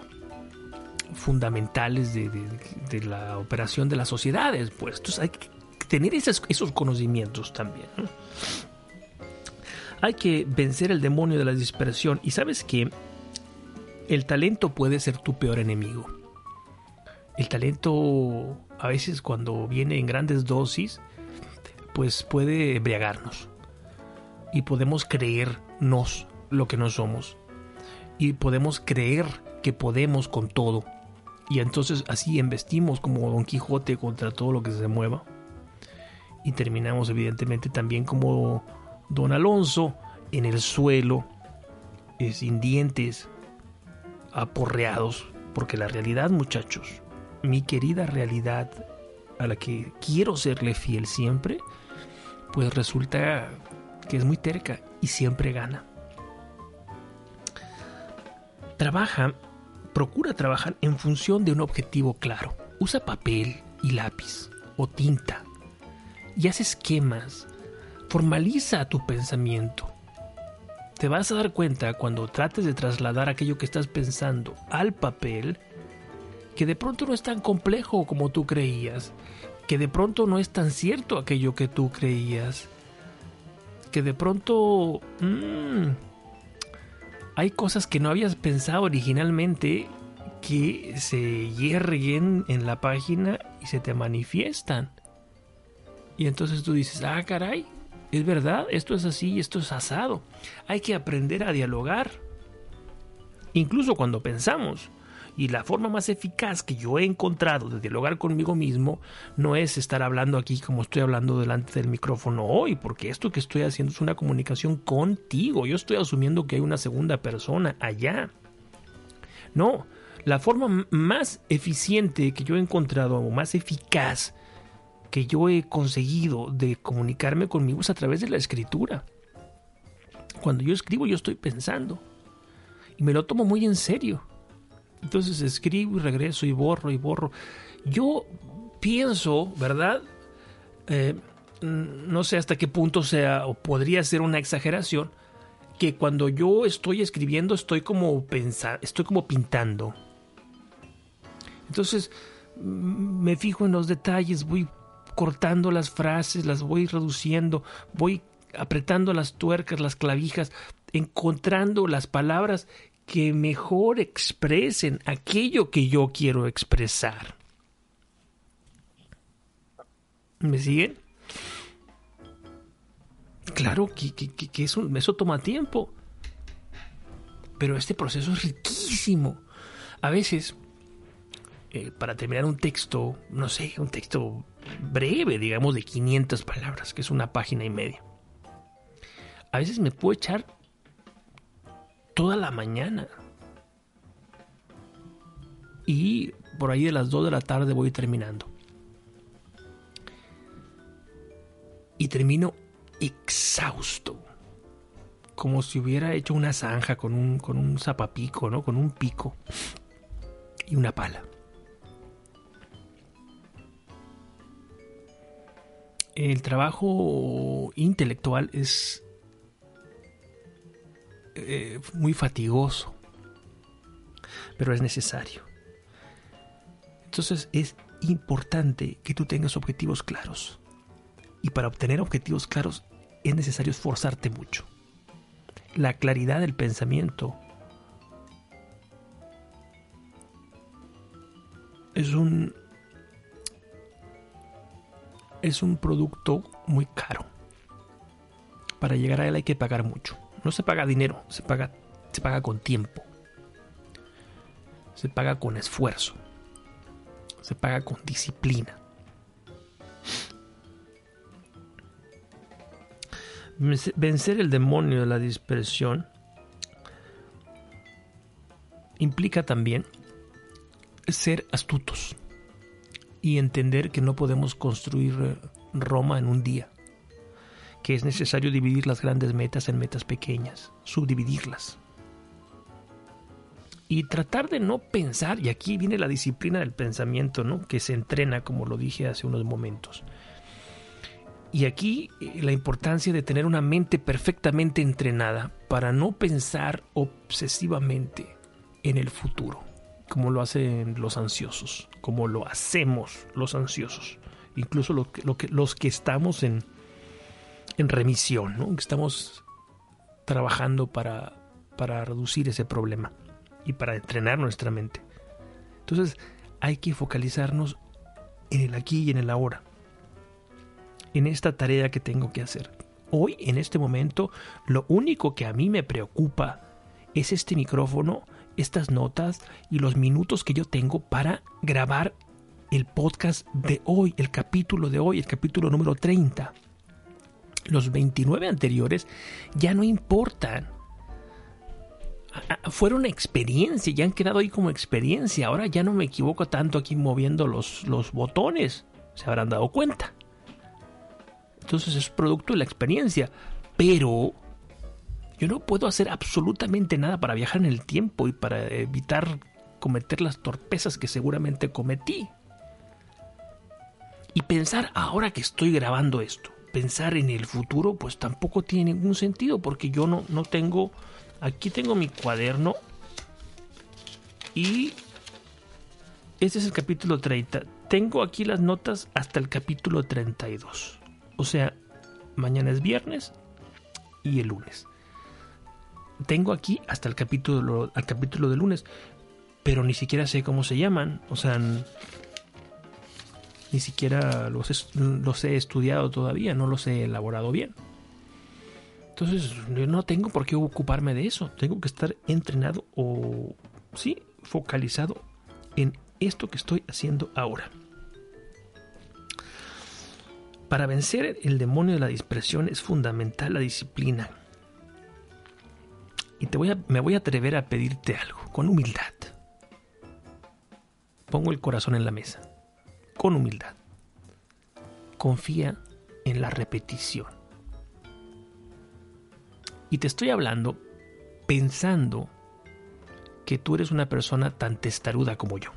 fundamentales de, la operación de las sociedades, pues. Entonces hay que tener esos, esos conocimientos también, ¿no? Hay que vencer el demonio de la dispersión. Y sabes que el talento puede ser tu peor enemigo. El talento a veces cuando viene en grandes dosis, pues puede embriagarnos. Y podemos creernos lo que no somos. Y podemos creer que podemos con todo. Y entonces así embestimos como Don Quijote contra todo lo que se mueva. Y terminamos evidentemente también como Don Alonso en el suelo, eh, sin dientes, aporreados, porque la realidad, muchachos, mi querida realidad a la que quiero serle fiel siempre, pues resulta que es muy terca y siempre gana. Trabaja, procura trabajar en función de un objetivo claro. Usa papel y lápiz o tinta y haz esquemas. Formaliza tu pensamiento. Te vas a dar cuenta cuando trates de trasladar aquello que estás pensando al papel que de pronto no es tan complejo como tú creías, que de pronto no es tan cierto aquello que tú creías, que de pronto mm, hay cosas que no habías pensado originalmente que se hierguen en la página y se te manifiestan. Y entonces tú dices, ah, caray, es verdad, esto es así, esto es asado. Hay que aprender a dialogar. Incluso cuando pensamos. Y la forma más eficaz que yo he encontrado de dialogar conmigo mismo no es estar hablando aquí como estoy hablando delante del micrófono hoy, porque esto que estoy haciendo es una comunicación contigo. Yo estoy asumiendo que hay una segunda persona allá. No, la forma más eficiente que yo he encontrado o más eficaz que yo he conseguido de comunicarme conmigo es a través de la escritura. Cuando yo escribo yo estoy pensando y me lo tomo muy en serio. Entonces escribo y regreso y borro y borro. Yo pienso, ¿verdad? Eh, no sé hasta qué punto sea o podría ser una exageración que cuando yo estoy escribiendo estoy como pensando, estoy como pintando. Entonces me fijo en los detalles, voy cortando las frases, las voy reduciendo, voy apretando las tuercas, las clavijas, encontrando las palabras que mejor expresen aquello que yo quiero expresar. ¿Me siguen? Claro que, eso, eso toma tiempo. Pero este proceso es riquísimo. A veces, eh, para terminar un texto, no sé, un texto breve, digamos, de 500 palabras, que es una página y media. A veces me puedo echar toda la mañana. Y por ahí de las 2 de la tarde voy terminando. Y termino exhausto. Como si hubiera hecho una zanja con un, con un zapapico, ¿no? Con un pico y una pala. El trabajo intelectual es eh, muy fatigoso, pero es necesario. Entonces es importante que tú tengas objetivos claros. Y para obtener objetivos claros es necesario esforzarte mucho. La claridad del pensamiento es un es un producto muy caro. Para llegar a él hay que pagar mucho. No se paga dinero, se paga, se paga con tiempo. Se paga con esfuerzo. Se paga con disciplina. Vencer el demonio de la dispersión implica también ser astutos y entender que no podemos construir eh, Roma en un día, que es necesario dividir las grandes metas en metas pequeñas, subdividirlas. Y tratar de no pensar, y aquí viene la disciplina del pensamiento, ¿no? que se entrena, como lo dije hace unos momentos. Y aquí eh, la importancia de tener una mente perfectamente entrenada para no pensar obsesivamente en el futuro como lo hacen los ansiosos, como lo hacemos los ansiosos, incluso lo que, los que estamos en, en remisión, ¿no? que estamos trabajando para, para reducir ese problema y para entrenar nuestra mente. Entonces hay que focalizarnos en el aquí y en el ahora, en esta tarea que tengo que hacer. Hoy, en este momento, lo único que a mí me preocupa es este micrófono estas notas y los minutos que yo tengo para grabar el podcast de hoy, el capítulo de hoy, el capítulo número 30. Los 29 anteriores ya no importan. a- a- fueron experiencia, ya han quedado ahí como experiencia. Ahora ya no me equivoco tanto aquí moviendo los, los botones. Se habrán dado cuenta. Entonces es producto de la experiencia. Pero yo no puedo hacer absolutamente nada para viajar en el tiempo y para evitar cometer las torpezas que seguramente cometí. Y pensar ahora que estoy grabando esto, pensar en el futuro, pues tampoco tiene ningún sentido porque yo no, no tengo... Aquí tengo mi cuaderno y este es el capítulo 30. Tengo aquí las notas hasta el capítulo 32. O sea, mañana es viernes y el lunes. Tengo aquí hasta el capítulo, al capítulo de lunes, pero ni siquiera sé cómo se llaman. O sea, ni siquiera los, los he estudiado todavía, no los he elaborado bien. Entonces, yo no tengo por qué ocuparme de eso. Tengo que estar entrenado o, sí, focalizado en esto que estoy haciendo ahora. Para vencer el demonio de la dispersión es fundamental la disciplina. Y te voy a, me voy a atrever a pedirte algo, con humildad. Pongo el corazón en la mesa, con humildad. Confía en la repetición. Y te estoy hablando pensando que tú eres una persona tan testaruda como yo.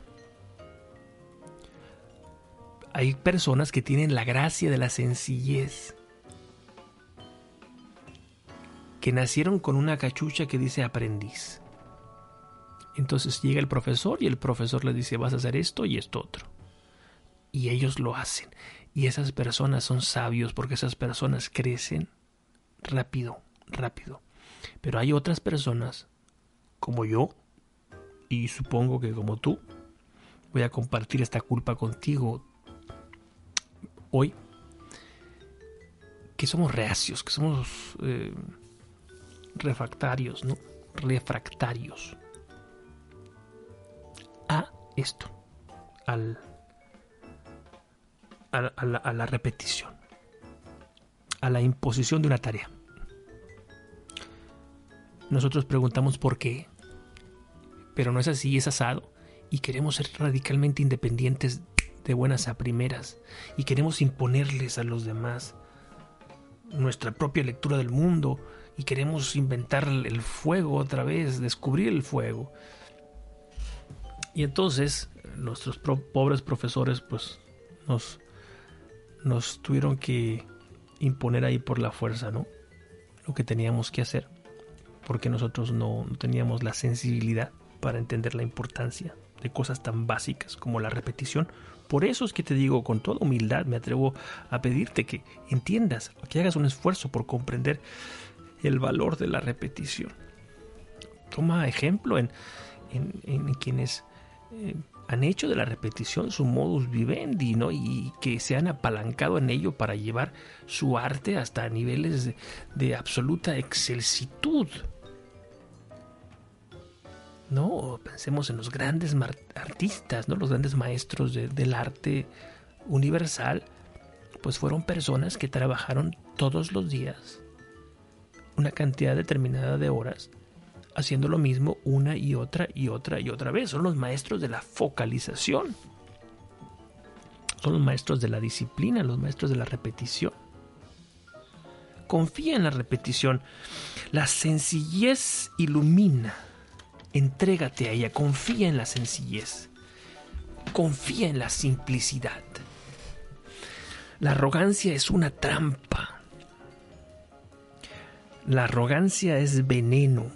Hay personas que tienen la gracia de la sencillez, que nacieron con una cachucha que dice aprendiz. Entonces llega el profesor y el profesor les dice vas a hacer esto y esto otro. Y ellos lo hacen. Y esas personas son sabios porque esas personas crecen rápido, rápido. Pero hay otras personas, como yo, y supongo que como tú, voy a compartir esta culpa contigo hoy, que somos reacios, que somos eh, refractarios, ¿no? Refractarios a esto, al, a, la, a la repetición, a la imposición de una tarea. Nosotros preguntamos por qué, pero no es así, es asado, y queremos ser radicalmente independientes de buenas a primeras, y queremos imponerles a los demás nuestra propia lectura del mundo, y queremos inventar el fuego otra vez, descubrir el fuego. Y entonces nuestros pobres profesores pues nos, nos tuvieron que imponer ahí por la fuerza, ¿no? Lo que teníamos que hacer, porque nosotros no, no teníamos la sensibilidad para entender la importancia de cosas tan básicas como la repetición. Por eso es que te digo con toda humildad, me atrevo a pedirte que entiendas, que hagas un esfuerzo por comprender el valor de la repetición. Toma ejemplo en, en, en quienes eh, han hecho de la repetición su modus vivendi, ¿no? Y que se han apalancado en ello para llevar su arte hasta niveles de, de absoluta excelsitud. No, pensemos en los grandes artistas, ¿no? Los grandes maestros de- del arte universal, pues fueron personas que trabajaron todos los días una cantidad determinada de horas haciendo lo mismo una y otra y otra y otra vez. Son los maestros de la focalización. Son los maestros de la disciplina, los maestros de la repetición. Confía en la repetición. La sencillez ilumina. Entrégate a ella. Confía en la sencillez. Confía en la simplicidad. La arrogancia es una trampa. La arrogancia es veneno.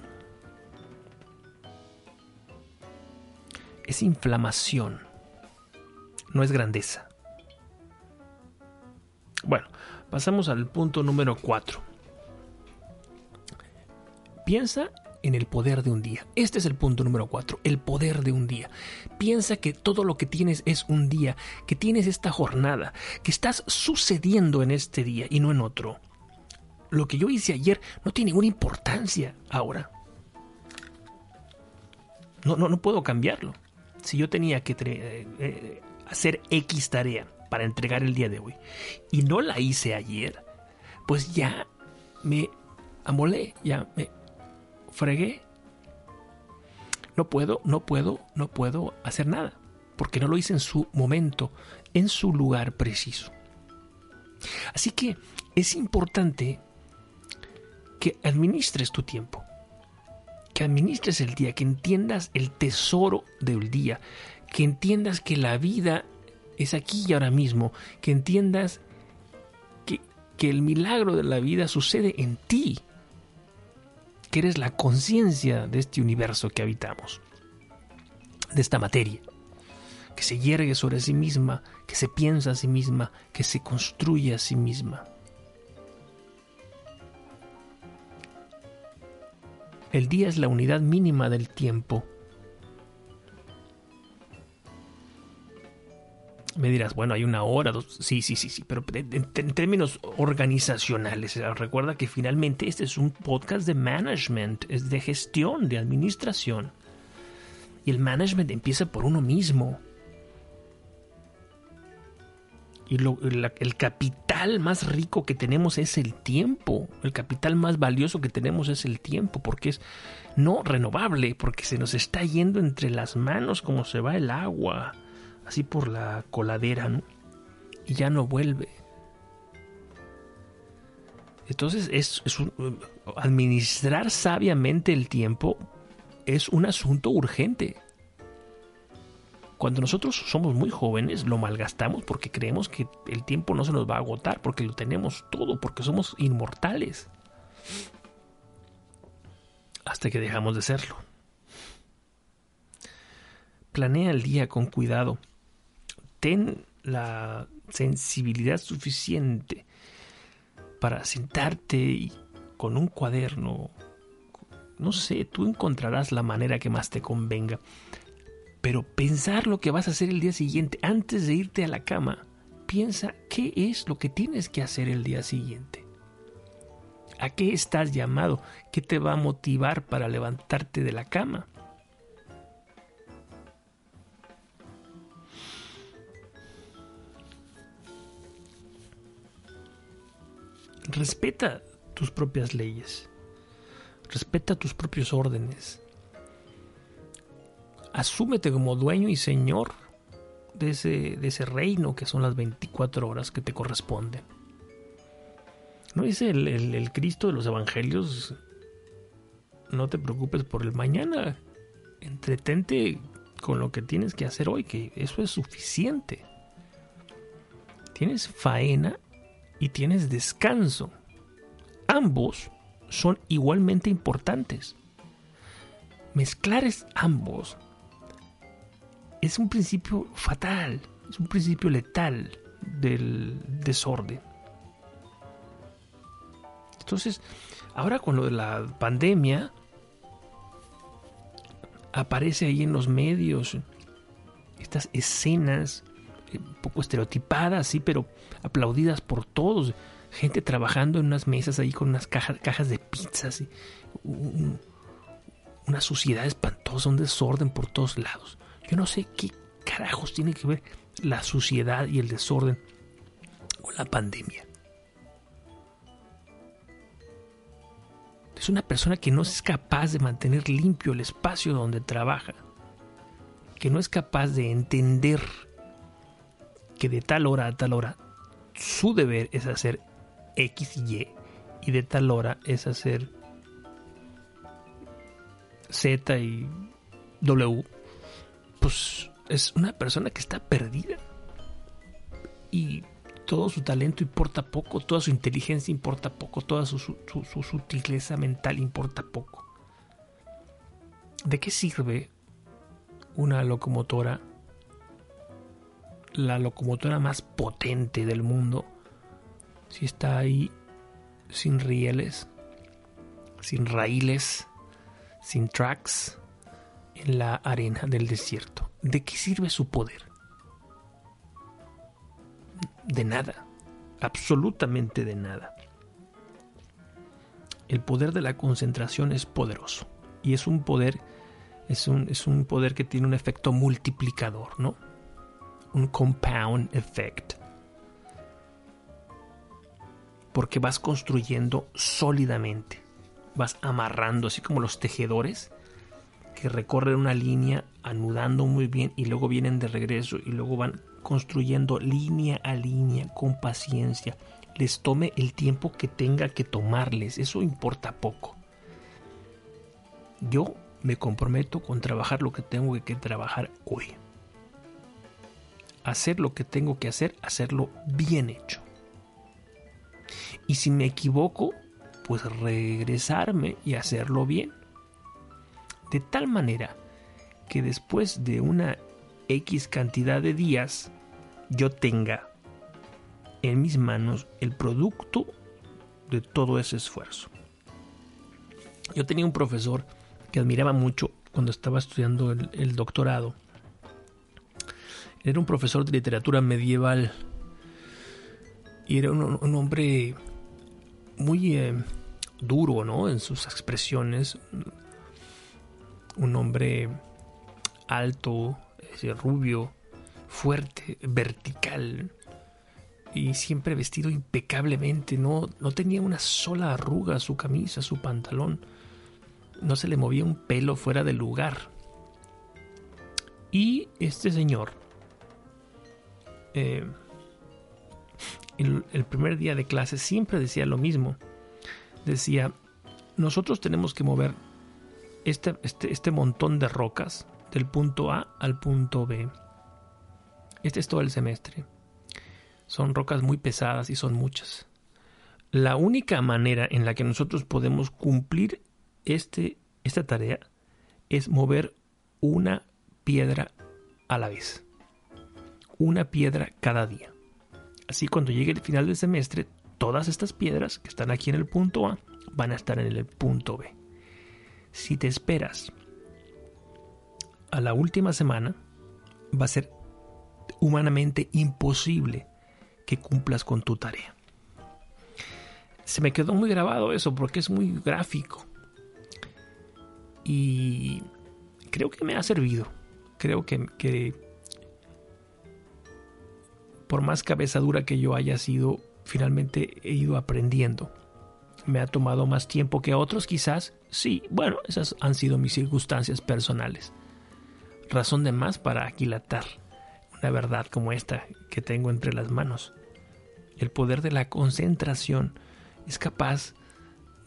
Es inflamación. No es grandeza. Bueno, pasamos al punto número 4. Piensa en el poder de un día. Este es el punto número 4, el poder de un día. Piensa que todo lo que tienes es un día, que tienes esta jornada, que estás sucediendo en este día y no en otro. Lo que yo hice ayer no tiene ninguna importancia ahora. No, no, no puedo cambiarlo. Si yo tenía que eh, eh, hacer X tarea para entregar el día de hoy y no la hice ayer, pues ya me amolé, ya me fregué no puedo, no puedo, no puedo hacer nada, porque no lo hice en su momento, en su lugar preciso. Así que es importante que administres tu tiempo, que administres el día, que entiendas el tesoro del día, que entiendas que la vida es aquí y ahora mismo, que entiendas que, que el milagro de la vida sucede en ti, que eres la conciencia de este universo que habitamos, de esta materia, que se yergue sobre sí misma, que se piensa a sí misma, que se construye a sí misma. El día es la unidad mínima del tiempo. Me dirás, bueno, hay una hora, dos. Sí, sí, sí, sí, pero en, términos organizacionales, recuerda que finalmente este es un podcast de management, es de gestión, de administración. Y el management empieza por uno mismo. Y el capital más rico que tenemos es el tiempo. El capital más valioso que tenemos es el tiempo, porque es no renovable, porque se nos está yendo entre las manos como se va el agua, así por la coladera, ¿no? Y ya no vuelve. Entonces, es, un- administrar sabiamente el tiempo es un asunto urgente. Cuando nosotros somos muy jóvenes, lo malgastamos porque creemos que el tiempo no se nos va a agotar, porque lo tenemos todo, porque somos inmortales. Hasta que dejamos de serlo. Planea el día con cuidado. Ten la sensibilidad suficiente para sentarte y con un cuaderno. No sé, tú encontrarás la manera que más te convenga pero pensar lo que vas a hacer el día siguiente antes de irte a la cama. Piensa qué es lo que tienes que hacer el día siguiente. ¿A qué estás llamado? ¿Qué te va a motivar para levantarte de la cama? Respeta tus propias leyes. Respeta tus propios órdenes asúmete como dueño y señor de ese, de ese reino que son las 24 horas que te corresponden. ¿No dice el, el- el Cristo de los Evangelios? No te preocupes por el mañana. Entretente con lo que tienes que hacer hoy, que eso es suficiente. Tienes faena y tienes descanso. Ambos son igualmente importantes. Mezclar es ambos es un principio fatal, es un principio letal del desorden. Entonces, ahora con lo de la pandemia, aparece ahí en los medios estas escenas eh, un poco estereotipadas, sí, pero aplaudidas por todos. Gente trabajando en unas mesas ahí con unas cajas, cajas de pizzas, y un- una suciedad espantosa, un desorden por todos lados. Yo no sé qué carajos tiene que ver la suciedad y el desorden con la pandemia. Es una persona que no es capaz de mantener limpio el espacio donde trabaja, que no es capaz de entender que de tal hora a tal hora su deber es hacer X y Y y de tal hora es hacer Z y W, pues es una persona que está perdida. Y todo su talento importa poco, toda su inteligencia importa poco, toda su, su- su- su sutileza mental importa poco. ¿De qué sirve una locomotora, la locomotora más potente del mundo, si está ahí sin rieles, sin raíles, sin tracks, en la arena del desierto. ¿De qué sirve su poder? De nada, absolutamente de nada. El poder de la concentración es poderoso y es un poder es un, es un poder que tiene un efecto multiplicador, ¿no? Un compound effect. Porque vas construyendo sólidamente, vas amarrando, así como los tejedores, que recorren una línea anudando muy bien y luego vienen de regreso y luego van construyendo línea a línea con paciencia. Les tome el tiempo que tenga que tomarles, eso importa poco. Yo me comprometo con trabajar lo que tengo que trabajar hoy. Hacer lo que tengo que hacer, hacerlo bien hecho. Y si me equivoco, pues regresarme y hacerlo bien. De tal manera que después de una X cantidad de días yo tenga en mis manos el producto de todo ese esfuerzo. Yo tenía un profesor que admiraba mucho cuando estaba estudiando el, doctorado. Era un profesor de literatura medieval y era un, hombre muy eh, duro, ¿no? En sus expresiones. Un hombre alto, rubio, fuerte, vertical y siempre vestido impecablemente. No, no tenía una sola arruga su camisa, su pantalón. No se le movía un pelo fuera del lugar. Y este señor, eh, el, primer día de clase siempre decía lo mismo. Decía, nosotros tenemos que mover este, este, este montón de rocas del punto A al punto B. Este es todo el semestre. Son rocas muy pesadas y son muchas. La única manera en la que nosotros podemos cumplir este, esta tarea es mover una piedra a la vez. Una piedra cada día. Así cuando llegue el final del semestre, todas estas piedras que están aquí en el punto A van a estar en el punto B. Si te esperas a la última semana, va a ser humanamente imposible que cumplas con tu tarea. Se me quedó muy grabado eso porque es muy gráfico. Y creo que me ha servido. Creo que, que por más cabeza dura que yo haya sido, finalmente he ido aprendiendo. Me ha tomado más tiempo que otros, quizás. Sí, bueno, esas han sido mis circunstancias personales. Razón de más para aquilatar una verdad como esta que tengo entre las manos. El poder de la concentración es capaz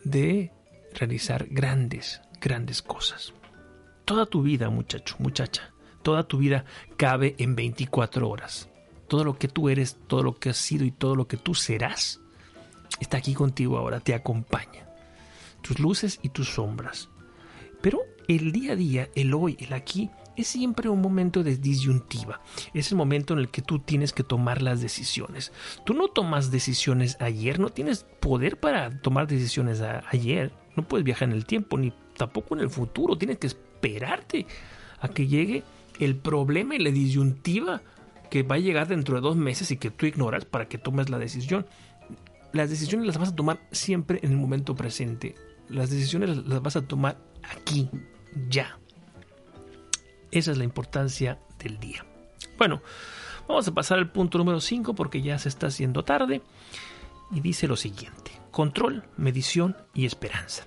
de realizar grandes, grandes cosas. Toda tu vida, muchacho, muchacha, toda tu vida cabe en 24 horas. Todo lo que tú eres, todo lo que has sido y todo lo que tú serás está aquí contigo ahora, te acompaña. Tus luces y tus sombras. Pero el día a día, el hoy, el aquí, es siempre un momento de disyuntiva. Es el momento en el que tú tienes que tomar las decisiones. Tú no tomas decisiones ayer, no tienes poder para tomar decisiones ayer. No puedes viajar en el tiempo, ni tampoco en el futuro. Tienes que esperarte a que llegue el problema y la disyuntiva que va a llegar dentro de dos meses y que tú ignoras para que tomes la decisión. Las decisiones las vas a tomar siempre en el momento presente. Las decisiones las vas a tomar aquí, ya. Esa es la importancia del día. Bueno, vamos a pasar al punto número 5 porque ya se está haciendo tarde. Y dice lo siguiente. Control, medición y esperanza.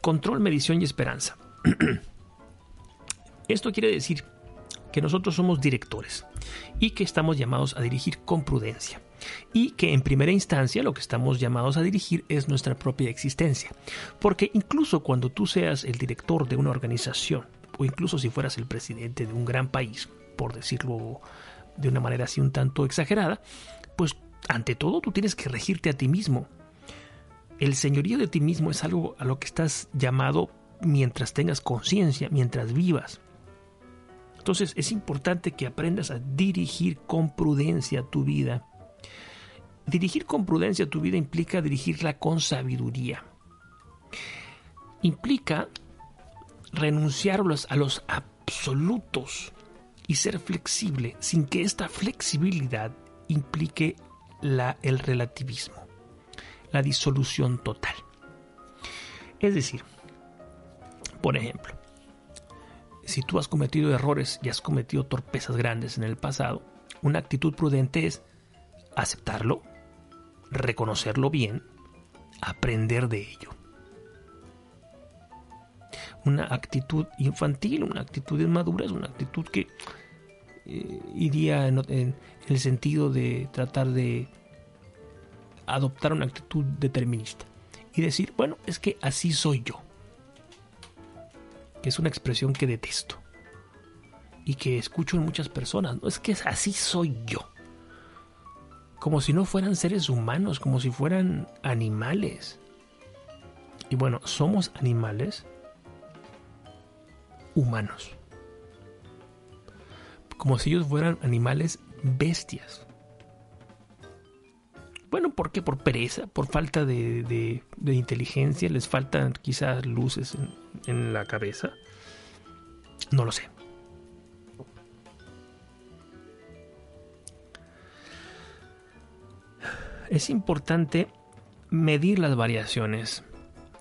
Control, medición y esperanza. Esto quiere decir que nosotros somos directores y que estamos llamados a dirigir con prudencia. Y que en primera instancia lo que estamos llamados a dirigir es nuestra propia existencia. Porque incluso cuando tú seas el director de una organización, o incluso si fueras el presidente de un gran país, por decirlo de una manera así un tanto exagerada, pues ante todo tú tienes que regirte a ti mismo. El señorío de ti mismo es algo a lo que estás llamado mientras tengas conciencia, mientras vivas. Entonces es importante que aprendas a dirigir con prudencia tu vida. Dirigir con prudencia tu vida implica dirigirla con sabiduría. Implica renunciar a los, absolutos y ser flexible sin que esta flexibilidad implique el relativismo, la disolución total. Es decir, por ejemplo, si tú has cometido errores y has cometido torpezas grandes en el pasado, una actitud prudente es aceptarlo, reconocerlo bien, aprender de ello. una actitud infantil, una actitud inmadura, es una actitud que eh, iría en, en el sentido de tratar de adoptar una actitud determinista y decir, bueno, es que así soy yo. Que es una expresión que detesto y que escucho en muchas personas, no es que así soy yo. Como si no fueran seres humanos, como si fueran animales. Y bueno, somos animales humanos. Como si ellos fueran animales bestias. Bueno, ¿por qué? Por pereza, por falta de, inteligencia, les faltan quizás luces en la cabeza. No lo sé. Es importante medir las variaciones.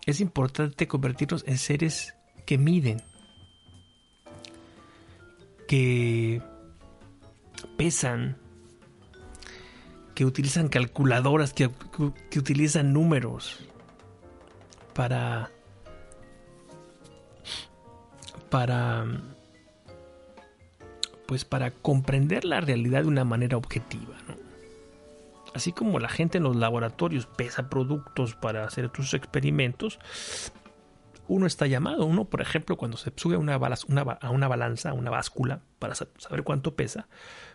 Es importante convertirnos en seres que miden, que pesan, que utilizan calculadoras, que, que utilizan números para para pues para comprender la realidad de una manera objetiva. Así como la gente en los laboratorios pesa productos para hacer sus experimentos, uno está llamado, uno por ejemplo cuando se sube a una, balas- una ba- a una balanza, a una báscula, para sa- saber cuánto pesa,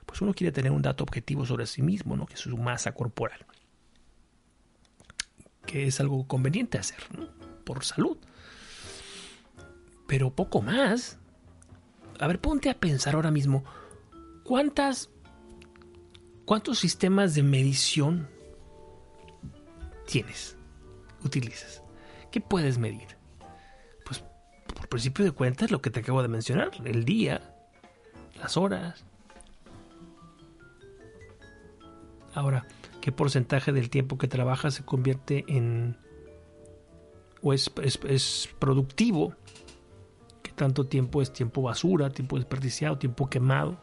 pues uno quiere tener un dato objetivo sobre sí mismo, ¿no? que es su masa corporal, que es algo conveniente hacer, ¿no? por salud. Pero poco más. A ver, ponte a pensar ahora mismo, ¿cuántas ¿Cuántos sistemas de medición tienes? Utilizas. ¿Qué puedes medir? Principio de cuentas lo que te acabo de mencionar, el día, las horas. Ahora, ¿qué porcentaje del tiempo que trabajas se convierte en o es, es- es productivo? ¿Qué tanto tiempo es tiempo basura, tiempo desperdiciado, tiempo quemado?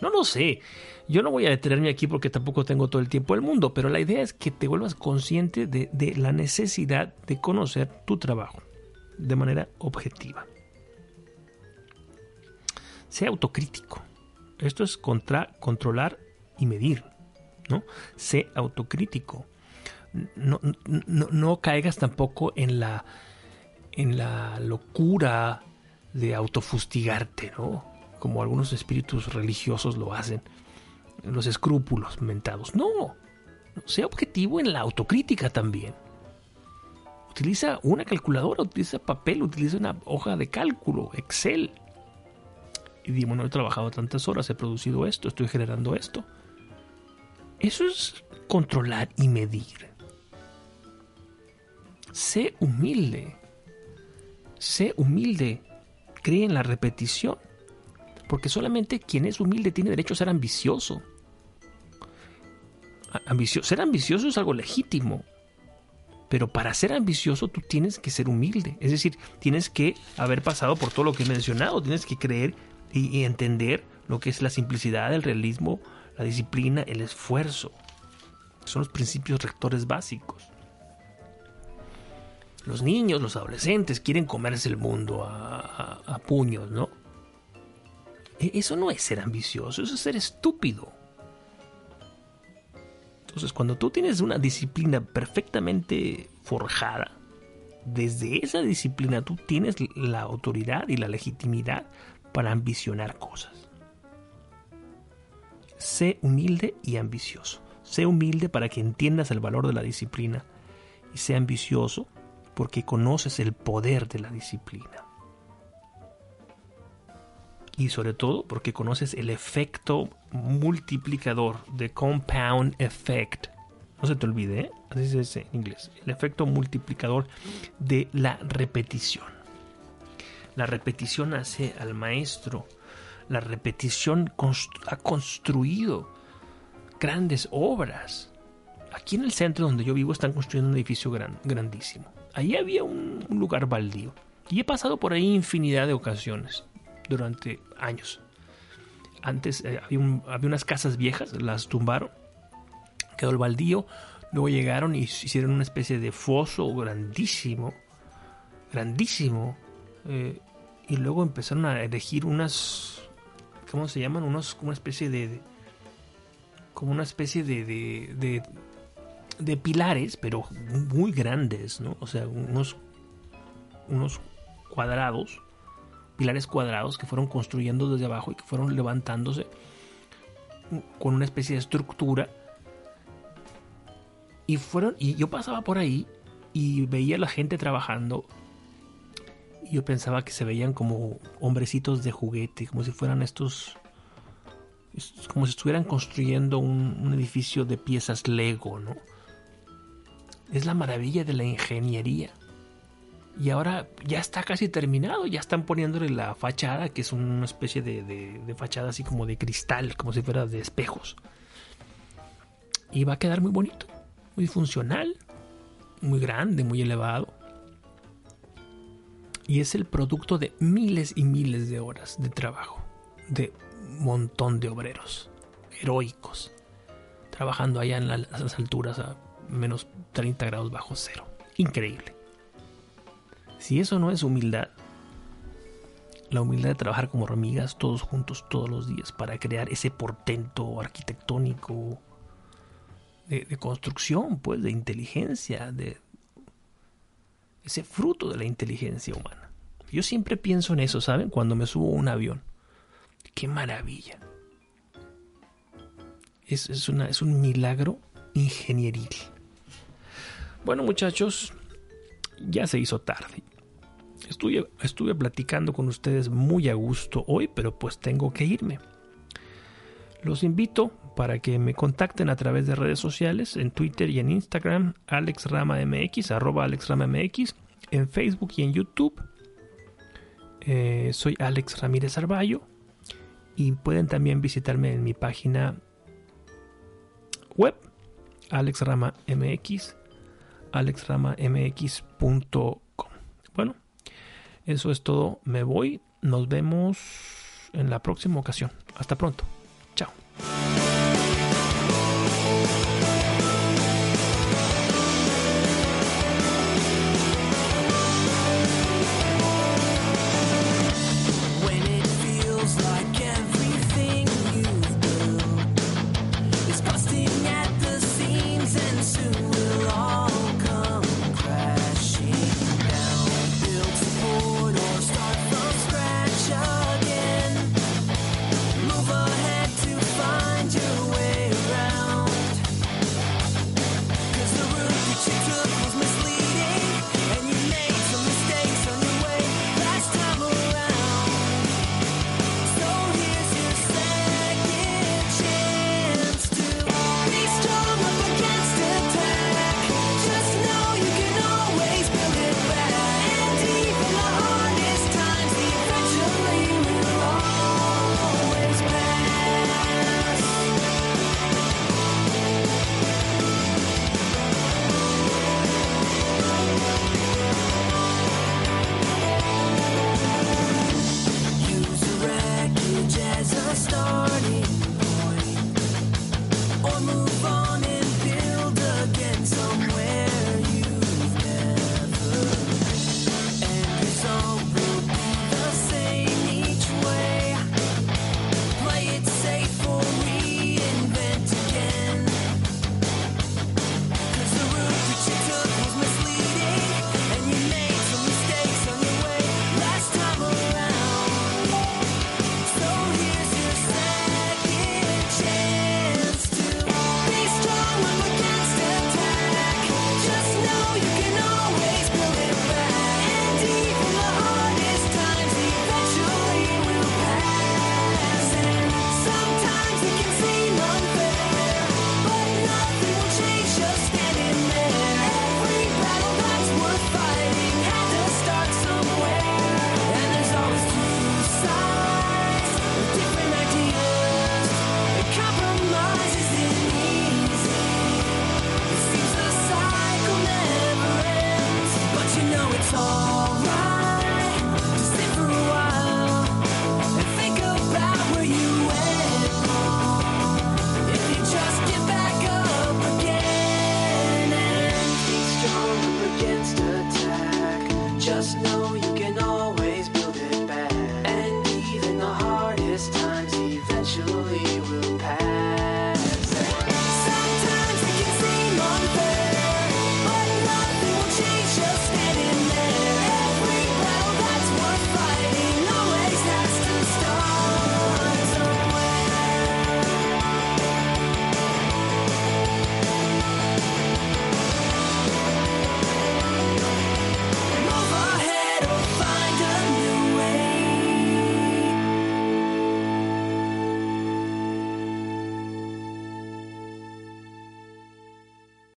No lo sé. Yo no voy a detenerme aquí porque tampoco tengo todo el tiempo del mundo, pero la idea es que te vuelvas consciente de, de la necesidad de conocer tu trabajo de manera objetiva. Sea autocrítico. Esto es contra, controlar y medir. ¿no? Sé autocrítico. No, no, no caigas tampoco en la, en la locura de autofustigarte, ¿no? como algunos espíritus religiosos lo hacen, los escrúpulos mentados. No, sea objetivo en la autocrítica también. Utiliza una calculadora, utiliza papel, utiliza una hoja de cálculo, Excel. Y di, bueno, he trabajado tantas horas, he producido esto, estoy generando esto. Eso es controlar y medir. Sé humilde. Sé humilde. Cree en la repetición. Porque solamente quien es humilde tiene derecho a ser ambicioso. Ser ambicioso es algo legítimo. Pero para ser ambicioso tú tienes que ser humilde. Es decir, tienes que haber pasado por todo lo que he mencionado. Tienes que creer y, entender lo que es la simplicidad, el realismo, la disciplina, el esfuerzo. Son los principios rectores básicos. Los niños, los adolescentes quieren comerse el mundo a puños, ¿no? E- Eso no es ser ambicioso, eso es ser estúpido. Entonces, cuando tú tienes una disciplina perfectamente forjada, desde esa disciplina tú tienes la autoridad y la legitimidad para ambicionar cosas. Sé humilde y ambicioso. Sé humilde para que entiendas el valor de la disciplina y sé ambicioso porque conoces el poder de la disciplina y sobre todo porque conoces el efecto multiplicador de compound effect. No se te olvide, ¿eh? así se dice en inglés. El efecto multiplicador de la repetición. La repetición hace al maestro. La repetición ha construido grandes obras. Aquí en el centro donde yo vivo están construyendo un edificio gran- grandísimo. Ahí había un, un lugar baldío. Y he pasado por ahí infinidad de ocasiones durante años. Antes eh, había, un- había unas casas viejas, las tumbaron, quedó el baldío, luego llegaron y hicieron una especie de foso grandísimo, grandísimo, eh, y luego empezaron a elegir unas, ¿cómo se llaman? Unos, como una especie de, de- como una especie de, de, de, de pilares, pero muy grandes, ¿no? O sea, unos, unos cuadrados, pilares cuadrados que fueron construyendo desde abajo y que fueron levantándose con una especie de estructura. Y fueron, y yo pasaba por ahí y veía a la gente trabajando. Y yo pensaba que se veían como hombrecitos de juguete, como si fueran estos. es como si estuvieran construyendo un, un edificio de piezas Lego, ¿no? Es la maravilla de la ingeniería. Y ahora ya está casi terminado, ya están poniéndole la fachada, que es una especie de, fachada así como de cristal, como si fuera de espejos. Y va a quedar muy bonito, muy funcional, muy grande, muy elevado. Y es el producto de miles y miles de horas de trabajo, de un montón de obreros heroicos, trabajando allá en la- las alturas a menos 30 grados bajo cero. Increíble. Si eso no es humildad, la humildad de trabajar como hormigas todos juntos todos los días para crear ese portento arquitectónico de, construcción, pues, de inteligencia, de ese fruto de la inteligencia humana. Yo siempre pienso en eso, ¿saben? Cuando me subo a un avión. ¡Qué maravilla! Es, es un milagro ingenieril. Bueno, muchachos, ya se hizo tarde. Estuve, estuve platicando con ustedes muy a gusto hoy, pero pues tengo que irme. Los invito para que me contacten a través de redes sociales, en Twitter y en Instagram, AlexRamaMX, arroba AlexRamaMX, en Facebook y en YouTube. Eh, soy Alex Ramírez Arballo y pueden también visitarme en mi página web, AlexRamaMX, alexramamx.com. Eso es todo. Me voy. Nos vemos en la próxima ocasión. Hasta pronto. Chao.